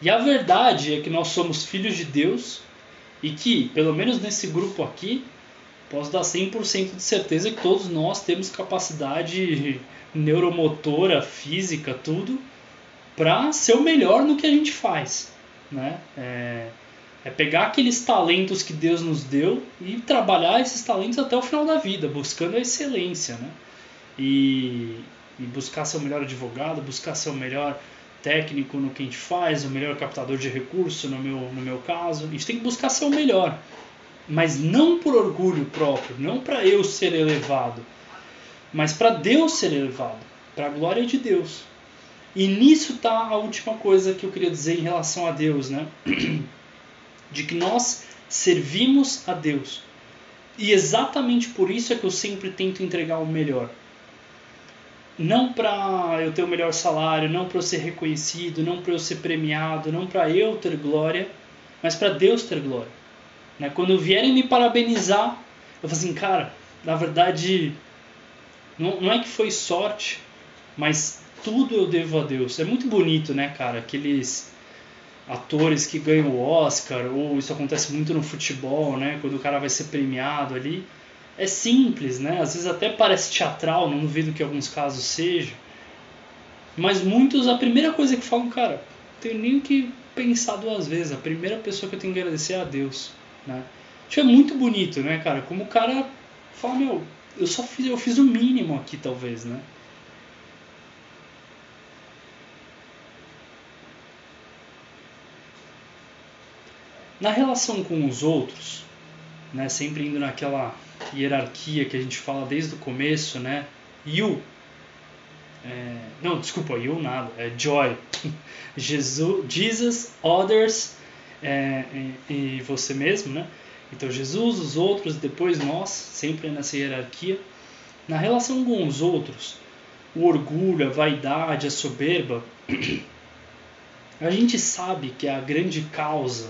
E a verdade é que nós somos filhos de Deus e que, pelo menos nesse grupo aqui, posso dar 100% de certeza que todos nós temos capacidade neuromotora, física, tudo, para ser o melhor no que a gente faz. Né? É, é pegar aqueles talentos que Deus nos deu e trabalhar esses talentos até o final da vida, buscando a excelência, né? E, e buscar ser o melhor advogado, buscar ser o melhor técnico no que a gente faz, o melhor captador de recurso no meu, no meu caso. A gente tem que buscar ser o melhor, mas não por orgulho próprio, não para eu ser elevado, mas para Deus ser elevado, para a glória de Deus. E nisso está a última coisa que eu queria dizer em relação a Deus, né? de que nós servimos a Deus. E exatamente por isso é que eu sempre tento entregar o melhor. Não para eu ter o melhor salário, não para eu ser reconhecido, não para eu ser premiado, não para eu ter glória, mas para Deus ter glória. Né? Quando vierem me parabenizar, eu falo assim, cara, na verdade, não, não é que foi sorte, mas tudo eu devo a Deus. É muito bonito, né, cara? Aqueles atores que ganham o Oscar, ou isso acontece muito no futebol, né? Quando o cara vai ser premiado ali. É simples, né? Às vezes até parece teatral, não duvido que em alguns casos seja. Mas muitos, a primeira coisa que falam, cara, não tenho nem que pensar duas vezes. A primeira pessoa que eu tenho que agradecer é a Deus, né? Isso é muito bonito, né, cara? Como o cara fala, meu, eu só fiz, eu fiz o mínimo aqui, talvez, né? Na relação com os outros, né? Sempre indo naquela hierarquia que a gente fala desde o começo, né? You. É, não, desculpa, you nada. É joy. Jesus, Jesus, others é, e, e você mesmo, né? Então Jesus, os outros, depois nós, sempre nessa hierarquia. Na relação com os outros, o orgulho, a vaidade, a soberba, a gente sabe que é a grande causa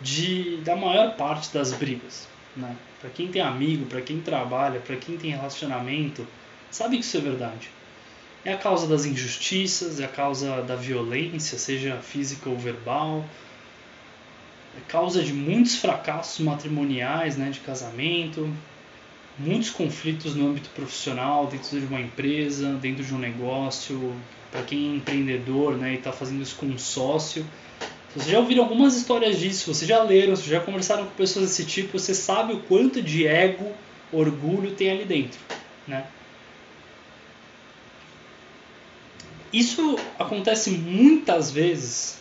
de, da maior parte das brigas. Né? Para quem tem amigo, para quem trabalha, para quem tem relacionamento, sabe que isso é verdade. É a causa das injustiças, é a causa da violência, seja física ou verbal, é causa de muitos fracassos matrimoniais, né, de casamento, muitos conflitos no âmbito profissional, dentro de uma empresa, dentro de um negócio, para quem é empreendedor né, e está fazendo isso com um sócio. Vocês já ouviram algumas histórias disso, vocês já leram, vocês já conversaram com pessoas desse tipo, você sabe o quanto de ego, orgulho tem ali dentro. Né? Isso acontece muitas vezes,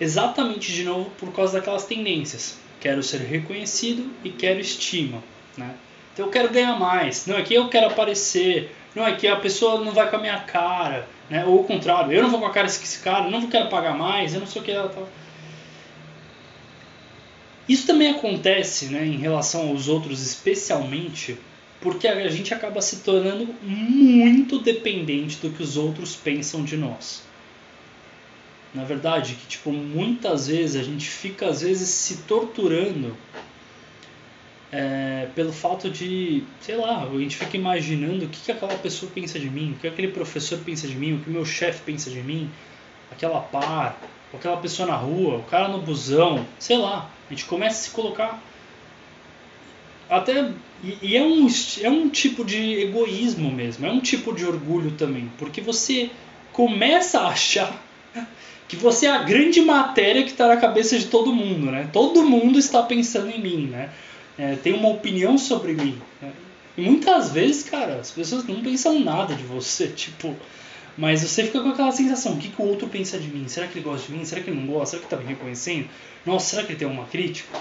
exatamente de novo por causa daquelas tendências. Quero ser reconhecido e quero estima. Né? Então eu quero ganhar mais. Não, aqui eu quero aparecer. Não, aqui a pessoa não vai com a minha cara. Né? Ou o contrário, eu não vou com a cara desse cara, não quero pagar mais, eu não sei o que. Ela tá... Isso também acontece né, em relação aos outros, especialmente porque a gente acaba se tornando muito dependente do que os outros pensam de nós. Na verdade, que tipo muitas vezes a gente fica às vezes se torturando é, pelo fato de, sei lá, a gente fica imaginando o que, que aquela pessoa pensa de mim, o que aquele professor pensa de mim, o que meu chefe pensa de mim, aquela par, aquela pessoa na rua, o cara no busão, sei lá. A gente começa a se colocar até e, e, é, um, é um tipo de egoísmo mesmo, é um tipo de orgulho também, porque você começa a achar que você é a grande matéria que está na cabeça de todo mundo, né? Todo mundo está pensando em mim, né? É, tem uma opinião sobre mim. Né? E muitas vezes, cara, as pessoas não pensam nada de você, tipo, mas você fica com aquela sensação, o que, que o outro pensa de mim? Será que ele gosta de mim? Será que ele não gosta? Será que está me reconhecendo? Nossa, será que ele tem uma crítica?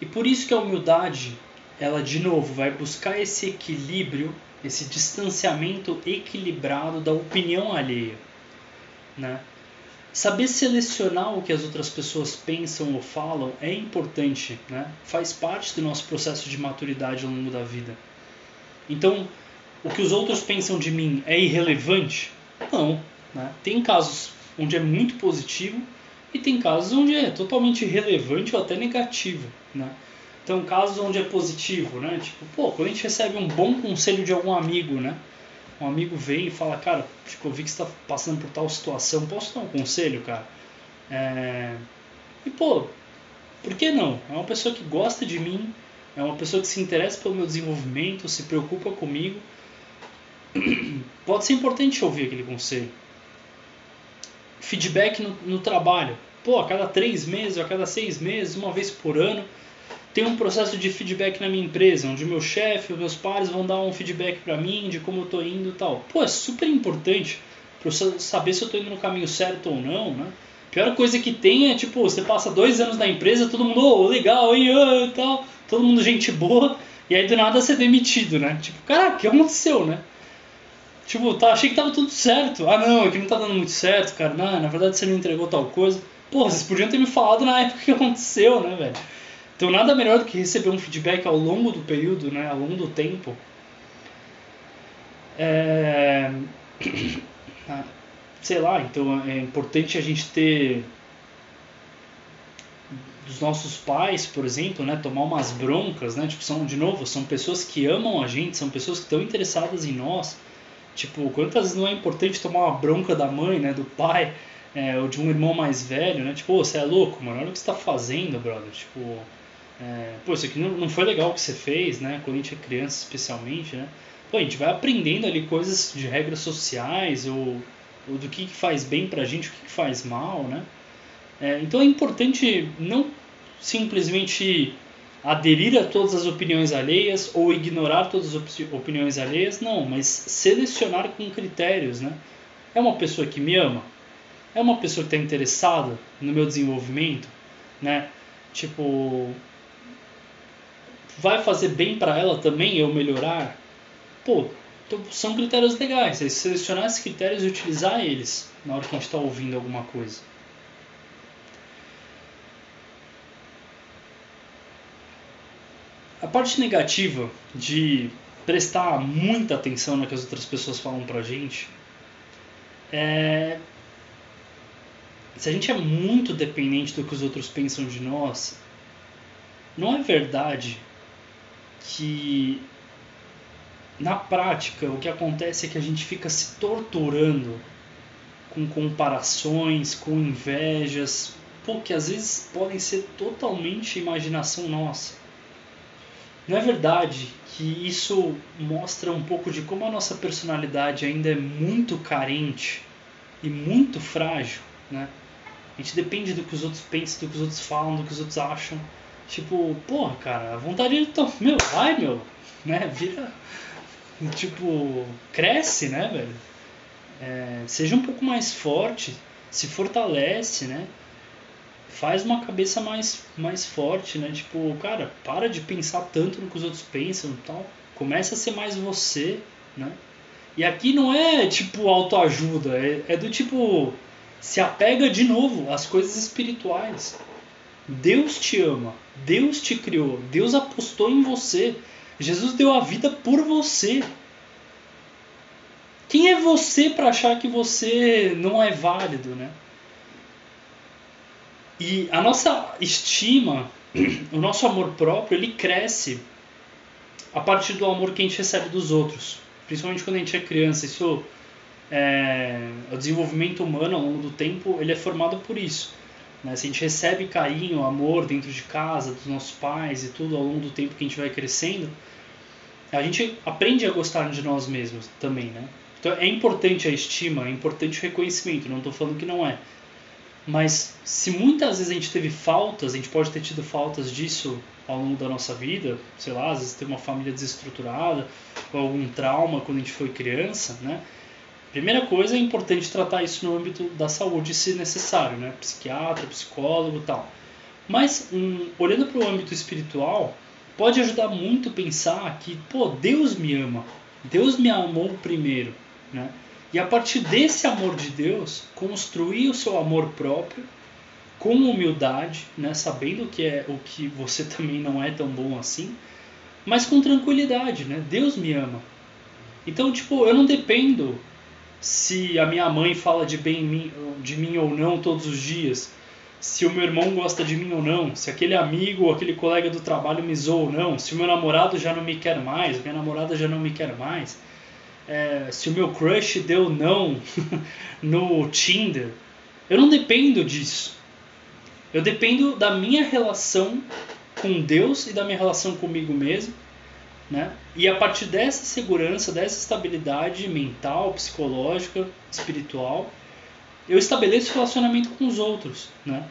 E por isso que a humildade, ela de novo vai buscar esse equilíbrio, esse distanciamento equilibrado da opinião alheia, né? Saber selecionar o que as outras pessoas pensam ou falam é importante, né? faz parte do nosso processo de maturidade ao longo da vida. Então, o que os outros pensam de mim é irrelevante? Não. Né? Tem casos onde é muito positivo e tem casos onde é totalmente irrelevante ou até negativo. Né? Então, casos onde é positivo, né? tipo, pô, quando a gente recebe um bom conselho de algum amigo, né? um amigo vem e fala, cara, tipo, eu vi que você está passando por tal situação, posso dar um conselho, cara? É... E pô, por que não? É uma pessoa que gosta de mim, é uma pessoa que se interessa pelo meu desenvolvimento, se preocupa comigo. Pode ser importante ouvir aquele conselho. Feedback no, no trabalho. Pô, a cada três meses, a cada seis meses, uma vez por ano, tem um processo de feedback na minha empresa, onde meu chefe, meus pares vão dar um feedback para mim de como eu tô indo e tal. Pô, é super importante para saber se eu tô indo no caminho certo ou não, né? Pior coisa que tem é, tipo, você passa dois anos na empresa, todo mundo, oh, legal, e oh, tal, todo mundo gente boa, e aí do nada você é demitido, né? Tipo, caraca, o que aconteceu, né? Tipo, tá, achei que tava tudo certo. Ah, não, aqui não tá dando muito certo, cara. Não, na verdade você não entregou tal coisa. Pô, vocês podiam ter me falado na época que aconteceu, né, velho? Então nada melhor do que receber um feedback ao longo do período, né, ao longo do tempo. É... Ah, sei lá, então é importante a gente ter dos nossos pais, por exemplo, né, tomar umas broncas, né, tipo, são, de novo, são pessoas que amam a gente, são pessoas que estão interessadas em nós, tipo, quantas vezes não é importante tomar uma bronca da mãe, né, do pai, é, ou de um irmão mais velho, né, tipo, você é louco, mano, olha o que você tá fazendo, brother, tipo, é, pô, isso aqui não, não foi legal o que você fez, né? Quando a gente é criança, especialmente, né? Pô, a gente vai aprendendo ali coisas de regras sociais ou, ou do que, que faz bem pra gente, o que, que faz mal, né? É, então é importante não simplesmente aderir a todas as opiniões alheias ou ignorar todas as opiniões alheias, não, mas selecionar com critérios, né? É uma pessoa que me ama? É uma pessoa que está interessada no meu desenvolvimento? né? Tipo, vai fazer bem para ela também eu melhorar? Pô, então, são critérios legais. É selecionar esses critérios e utilizar eles na hora que a gente está ouvindo alguma coisa. A parte negativa de prestar muita atenção no que as outras pessoas falam pra gente é. Se a gente é muito dependente do que os outros pensam de nós, não é verdade que na prática o que acontece é que a gente fica se torturando com comparações, com invejas, pô, que às vezes podem ser totalmente imaginação nossa. Não é verdade que isso mostra um pouco de como a nossa personalidade ainda é muito carente e muito frágil, né? A gente depende do que os outros pensam, do que os outros falam, do que os outros acham. Tipo, porra, cara, a vontade de. Meu, vai, meu, né? Vira. Tipo, cresce, né, velho? É, seja um pouco mais forte, se fortalece, né? Faz uma cabeça mais, mais forte, né? Tipo, cara, para de pensar tanto no que os outros pensam e tal. Começa a ser mais você, né? E aqui não é tipo autoajuda, é, é do tipo se apega de novo às coisas espirituais. Deus te ama, Deus te criou, Deus apostou em você. Jesus deu a vida por você. Quem é você para achar que você não é válido, né? E a nossa estima, o nosso amor próprio, ele cresce a partir do amor que a gente recebe dos outros. Principalmente quando a gente é criança. Isso é, o desenvolvimento humano ao longo do tempo ele é formado por isso. Né? Se a gente recebe carinho, amor dentro de casa, dos nossos pais e tudo ao longo do tempo que a gente vai crescendo, a gente aprende a gostar de nós mesmos também, né? Então é importante a estima, é importante o reconhecimento, não estou falando que não é. Mas se muitas vezes a gente teve faltas, a gente pode ter tido faltas disso ao longo da nossa vida, sei lá, às vezes ter uma família desestruturada, ou algum trauma quando a gente foi criança, né? Primeira coisa é importante tratar isso no âmbito da saúde, se necessário, né? Psiquiatra, psicólogo, tal. Mas um, olhando para o âmbito espiritual, pode ajudar muito pensar que, pô, Deus me ama, Deus me amou primeiro, né? E a partir desse amor de Deus, construir o seu amor próprio com humildade, né? sabendo que é o que você também não é tão bom assim, mas com tranquilidade, né? Deus me ama. Então, tipo, eu não dependo se a minha mãe fala de bem de mim ou não todos os dias, se o meu irmão gosta de mim ou não, se aquele amigo ou aquele colega do trabalho me zoa ou não, se o meu namorado já não me quer mais, minha namorada já não me quer mais é, se o meu crush deu não no Tinder. Eu não dependo disso. Eu dependo da minha relação com Deus e da minha relação comigo mesmo. Né? E a partir dessa segurança, dessa estabilidade mental, psicológica, espiritual, eu estabeleço relacionamento com os outros. Né?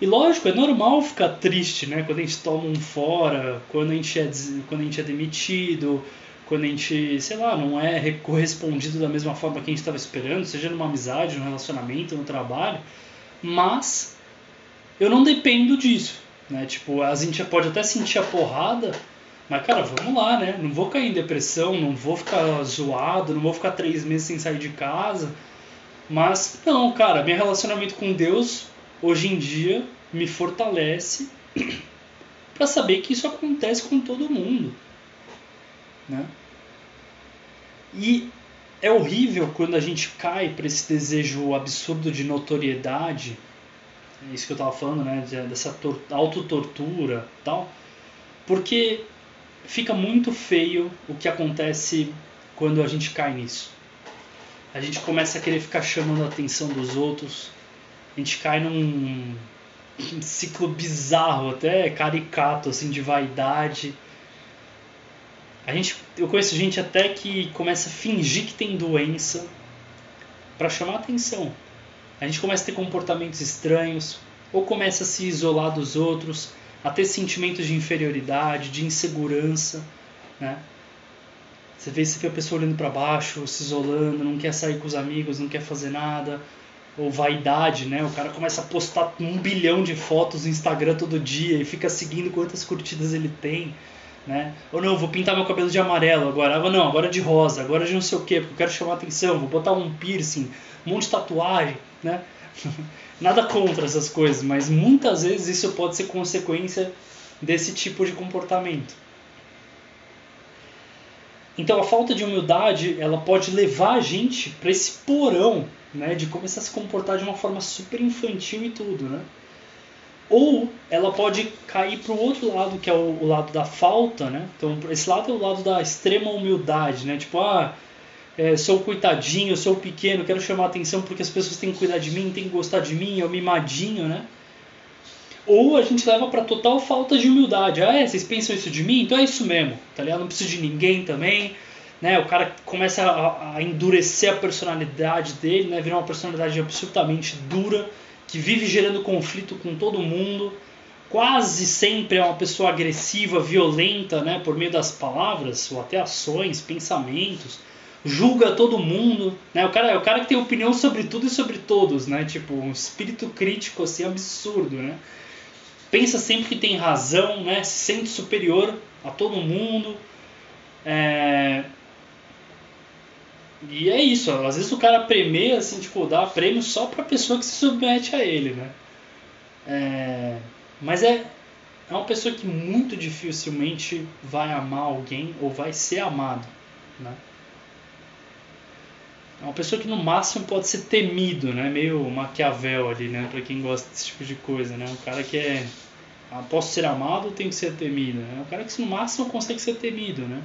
E lógico, é normal ficar triste né? quando a gente toma um fora, quando a gente é, quando a gente é demitido, quando a gente, sei lá, não é correspondido da mesma forma que a gente estava esperando, seja numa amizade, num relacionamento, no trabalho, mas eu não dependo disso, né? Tipo, a gente pode até sentir a porrada, mas cara, vamos lá, né? Não vou cair em depressão, não vou ficar zoado, não vou ficar três meses sem sair de casa, mas não, cara, meu relacionamento com Deus hoje em dia me fortalece para saber que isso acontece com todo mundo, né? E é horrível quando a gente cai para esse desejo absurdo de notoriedade, é isso que eu estava falando, né, dessa autotortura tal, porque fica muito feio o que acontece quando a gente cai nisso. A gente começa a querer ficar chamando a atenção dos outros, a gente cai num ciclo bizarro, até caricato, assim, de vaidade, a gente, eu conheço gente até que começa a fingir que tem doença para chamar atenção. A gente começa a ter comportamentos estranhos, ou começa a se isolar dos outros, a ter sentimentos de inferioridade, de insegurança, né? Você vê, você vê a pessoa olhando para baixo, se isolando, não quer sair com os amigos, não quer fazer nada, ou vaidade, né? O cara começa a postar um bilhão de fotos no Instagram todo dia e fica seguindo quantas curtidas ele tem, né? Ou não, vou pintar meu cabelo de amarelo agora, ah, não, agora de rosa, agora de não sei o que, porque eu quero chamar atenção, vou botar um piercing, um monte de tatuagem, né? Nada contra essas coisas, mas muitas vezes isso pode ser consequência desse tipo de comportamento. Então a falta de humildade ela pode levar a gente para esse porão né, de começar a se comportar de uma forma super infantil e tudo, né? Ou ela pode cair para o outro lado, que é o, o, lado da falta, né? Então, esse lado é o lado da extrema humildade, né? Tipo, ah, é, sou coitadinho, sou pequeno, quero chamar atenção porque as pessoas têm que cuidar de mim, têm que gostar de mim, é o mimadinho, né? Ou a gente leva para total falta de humildade. Ah, é, vocês pensam isso de mim? Então é isso mesmo, tá ligado? Não preciso de ninguém também né? O cara começa a, a endurecer a personalidade dele, né? Virar uma personalidade absolutamente dura, que vive gerando conflito com todo mundo. Quase sempre é uma pessoa agressiva, violenta, né? Por meio das palavras ou até ações, pensamentos. Julga todo mundo, né? O cara é o cara que tem opinião sobre tudo e sobre todos, né? Tipo, um espírito crítico assim absurdo, né? Pensa sempre que tem razão, né? Se sente superior a todo mundo. É, e é isso, às vezes o cara premia, assim, tipo, dá prêmio só pra pessoa que se submete a ele, né? É, mas é, é uma pessoa que muito dificilmente vai amar alguém ou vai ser amado, né? É uma pessoa que no máximo pode ser temido, né? Meio Maquiavel ali, né? Pra quem gosta desse tipo de coisa, né? Um cara que é... Ah, posso ser amado ou tenho que ser temido? Né? É um cara que no máximo consegue ser temido, né?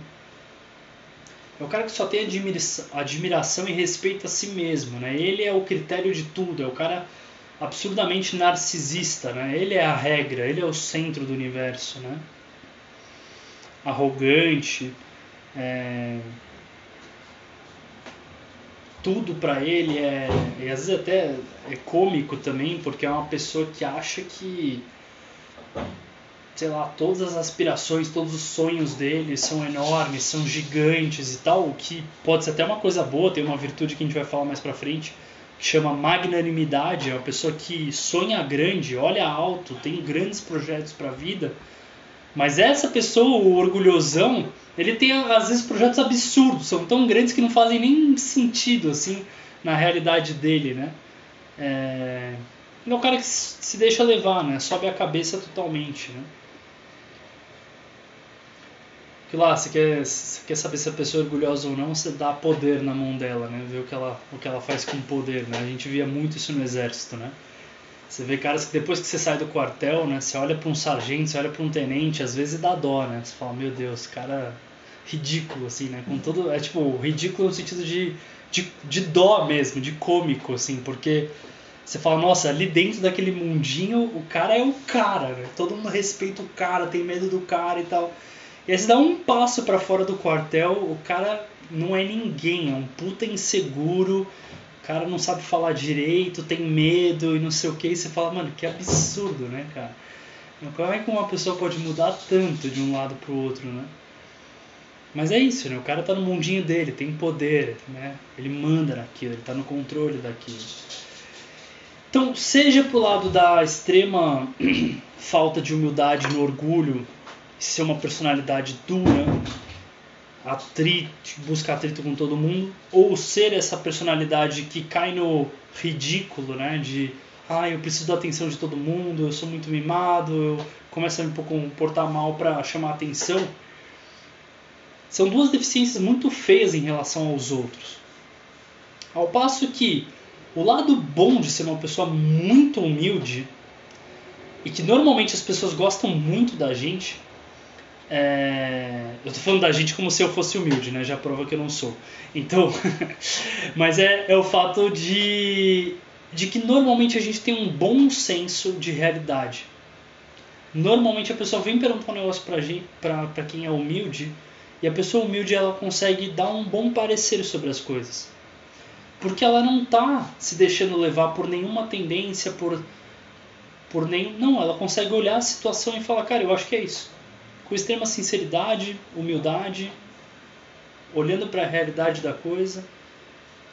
É o cara que só tem admiração, admiração e respeito a si mesmo, né? Ele é o critério de tudo, é o cara absurdamente narcisista, né? Ele é a regra, ele é o centro do universo, né? Arrogante, é... tudo para ele é, e às vezes até é cômico também, porque é uma pessoa que acha que sei lá, todas as aspirações, todos os sonhos dele são enormes, são gigantes e tal, o que pode ser até uma coisa boa, tem uma virtude que a gente vai falar mais pra frente, que chama magnanimidade, é uma pessoa que sonha grande, olha alto, tem grandes projetos para a vida, mas essa pessoa, o orgulhosão, ele tem às vezes projetos absurdos, são tão grandes que não fazem nem sentido assim na realidade dele, né? É... É o cara que se deixa levar, né? Sobe a cabeça totalmente, né? Que lá, você quer, você quer saber se a pessoa é orgulhosa ou não, você dá poder na mão dela, né? Ver o que ela, o que ela faz com poder, né? A gente via muito isso no exército, né? Você vê caras que depois que você sai do quartel, né? Você olha para um sargento, você olha para um tenente, às vezes dá dó, né? Você fala, meu Deus, cara ridículo, assim, né? Com todo, é tipo, ridículo no sentido de, de, de dó mesmo, de cômico, assim, porque você fala, nossa, ali dentro daquele mundinho, o cara é o cara, né? Todo mundo respeita o cara, tem medo do cara e tal. E você dá um passo para fora do quartel, o cara não é ninguém, é um puta inseguro, o cara não sabe falar direito, tem medo e não sei o que, e você fala, mano, que absurdo, né, cara? Como é que uma pessoa pode mudar tanto de um lado pro outro, né? Mas é isso, né? O cara tá no mundinho dele, tem poder, né? Ele manda naquilo, ele tá no controle daquilo. Então, seja pro lado da extrema falta de humildade no orgulho ser uma personalidade dura, atrito, busca atrito com todo mundo, ou ser essa personalidade que cai no ridículo, né? De ah, eu preciso da atenção de todo mundo, eu sou muito mimado, eu começo a me comportar mal para chamar atenção. São duas deficiências muito feias em relação aos outros. Ao passo que o lado bom de ser uma pessoa muito humilde e que normalmente as pessoas gostam muito da gente é... Eu tô falando da gente como se eu fosse humilde, né? Já prova que eu não sou. Então, mas é, é o fato de, de que normalmente a gente tem um bom senso de realidade. Normalmente a pessoa vem perguntar um negócio pra, gente, pra, pra quem é humilde e a pessoa humilde ela consegue dar um bom parecer sobre as coisas. Porque ela não tá se deixando levar por nenhuma tendência, por, por nem. Não, ela consegue olhar a situação e falar, cara, eu acho que é isso com extrema sinceridade, humildade, olhando para a realidade da coisa.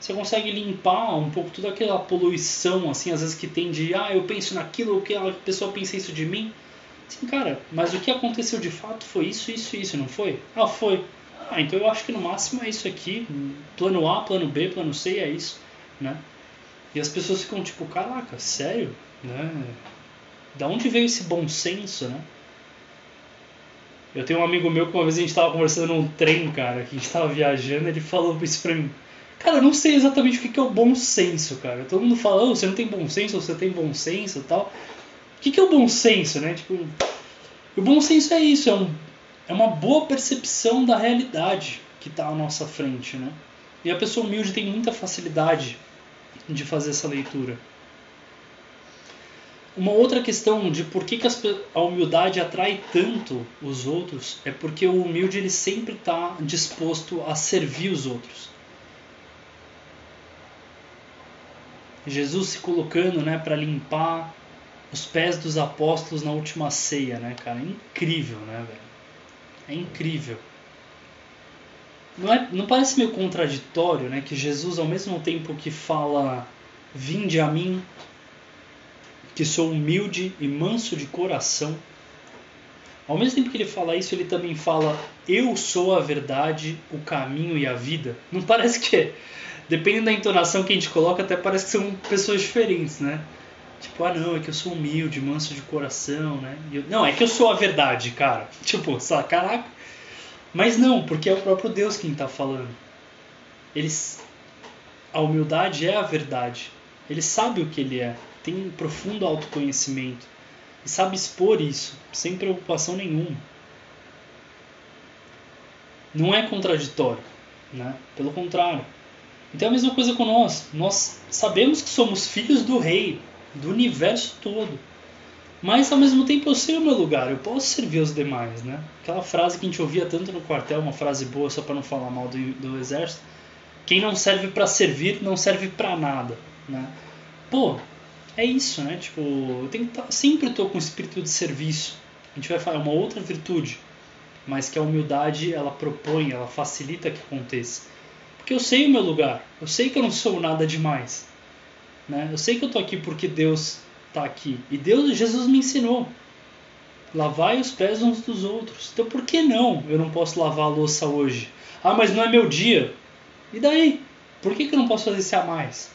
você consegue limpar um pouco toda aquela poluição, assim, às vezes que tem de, ah, eu penso naquilo, que a pessoa pensa isso de mim. Sim, cara, mas o que aconteceu de fato foi isso, isso, isso, não foi? Ah, foi. Ah, então eu acho que no máximo é isso aqui. Plano A, plano B, plano C, é isso, né? E as pessoas ficam tipo, caraca, sério? Né? Da onde veio esse bom senso, né? Eu tenho um amigo meu que uma vez a gente estava conversando num trem, cara, que a gente estava viajando, ele falou isso pra mim. Cara, eu não sei exatamente o que é o bom senso, cara. Todo mundo fala, oh, você não tem bom senso, você tem bom senso e tal. O que é o bom senso, né? Tipo, o bom senso é isso, é, um, é uma boa percepção da realidade que está à nossa frente, né? E a pessoa humilde tem muita facilidade de fazer essa leitura. Uma outra questão de por que, que a humildade atrai tanto os outros é porque o humilde ele sempre está disposto a servir os outros. Jesus se colocando né, para limpar os pés dos apóstolos na última ceia, né, cara? É incrível, né, velho? É incrível. Não, é, não parece meio contraditório, né? Que Jesus, ao mesmo tempo que fala, vinde a mim, que sou humilde e manso de coração, ao mesmo tempo que ele fala isso, ele também fala, eu sou a verdade, o caminho e a vida. Não parece que é dependendo da entonação que a gente coloca, até parece que são pessoas diferentes, né? Tipo, ah não, é que eu sou humilde, manso de coração, né? Eu, não, é que eu sou a verdade, cara. Tipo, sabe, caraca. Mas não, porque é o próprio Deus quem está falando. Eles, a humildade é a verdade. Ele sabe o que ele é, tem um profundo autoconhecimento e sabe expor isso sem preocupação nenhuma. Não é contraditório, né? Pelo contrário. Então é a mesma coisa com nós. Nós sabemos que somos filhos do Rei, do universo todo. Mas ao mesmo tempo eu sei o meu lugar, eu posso servir os demais, né? Aquela frase que a gente ouvia tanto no quartel, uma frase boa só para não falar mal do, do exército. Quem não serve para servir não serve para nada, né? Pô, é isso, né? Tipo, eu tenho que tá, sempre estou com espírito de serviço. A gente vai falar uma outra virtude, mas que a humildade ela propõe, ela facilita que aconteça. Porque eu sei o meu lugar. Eu sei que eu não sou nada demais. Né? Eu sei que eu estou aqui porque Deus está aqui. E Deus, Jesus me ensinou. Lavai os pés uns dos outros. Então por que não eu não posso lavar a louça hoje? Ah, mas não é meu dia. E daí? Por que, que eu não posso fazer isso a mais?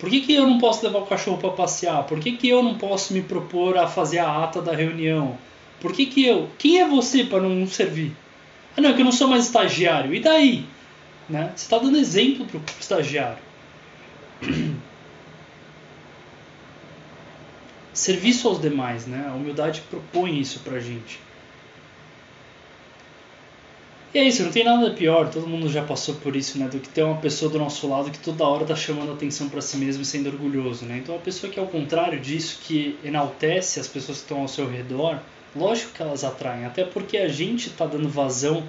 Por que, que eu não posso levar o cachorro para passear? Por que, que eu não posso me propor a fazer a ata da reunião? Por que, que eu. Quem é você para não servir? Ah, não, é que eu não sou mais estagiário. E daí? Né? Você está dando exemplo para o estagiário. Serviço aos demais, né? A humildade propõe isso para gente. E é isso, não tem nada pior, todo mundo já passou por isso, né? Do que ter uma pessoa do nosso lado que toda hora tá chamando atenção para si mesmo e sendo orgulhoso, né? Então a pessoa que é ao contrário disso, que enaltece as pessoas que estão ao seu redor, lógico que elas atraem, até porque a gente está dando vazão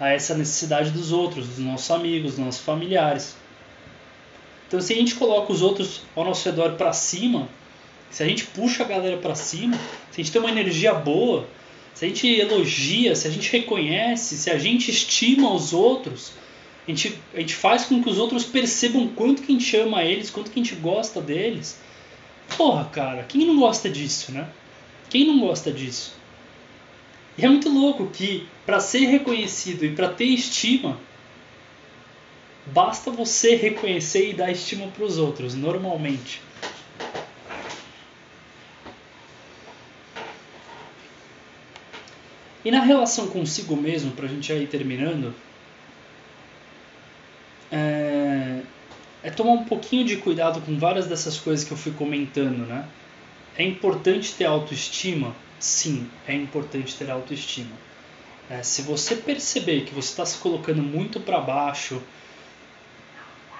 a essa necessidade dos outros, dos nossos amigos, dos nossos familiares. Então, se a gente coloca os outros ao nosso redor para cima, se a gente puxa a galera para cima, se a gente tem uma energia boa, se a gente elogia, se a gente reconhece, se a gente estima os outros, a gente, a gente faz com que os outros percebam quanto que a gente ama eles, quanto que a gente gosta deles. Porra, cara, quem não gosta disso, né? Quem não gosta disso? E é muito louco que para ser reconhecido e para ter estima, basta você reconhecer e dar estima para os outros, normalmente. E na relação consigo mesmo, para a gente já ir terminando, é, é, tomar um pouquinho de cuidado com várias dessas coisas que eu fui comentando, né? É importante ter autoestima, sim, é importante ter autoestima. É, se você perceber que você está se colocando muito para baixo,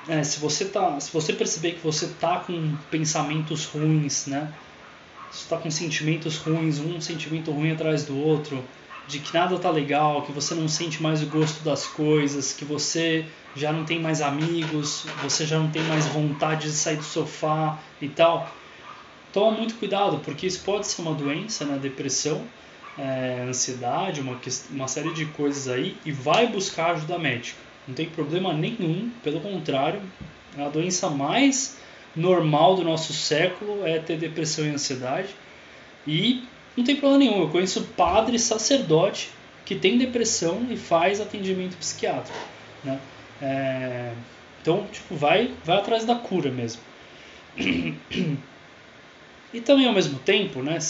é, se você tá, se você perceber que você está com pensamentos ruins, né? Se está com sentimentos ruins, um sentimento ruim atrás do outro, de que nada tá legal, que você não sente mais o gosto das coisas, que você já não tem mais amigos, você já não tem mais vontade de sair do sofá e tal toma muito cuidado, porque isso pode ser uma doença, né? Depressão, é, ansiedade, uma, uma série de coisas aí, e vai buscar ajuda médica. Não tem problema nenhum, pelo contrário, a doença mais normal do nosso século é ter depressão e ansiedade. E não tem problema nenhum. Eu conheço padre, sacerdote que tem depressão e faz atendimento psiquiátrico. Né? É... Então, tipo, vai, vai atrás da cura mesmo. E também ao mesmo tempo, né,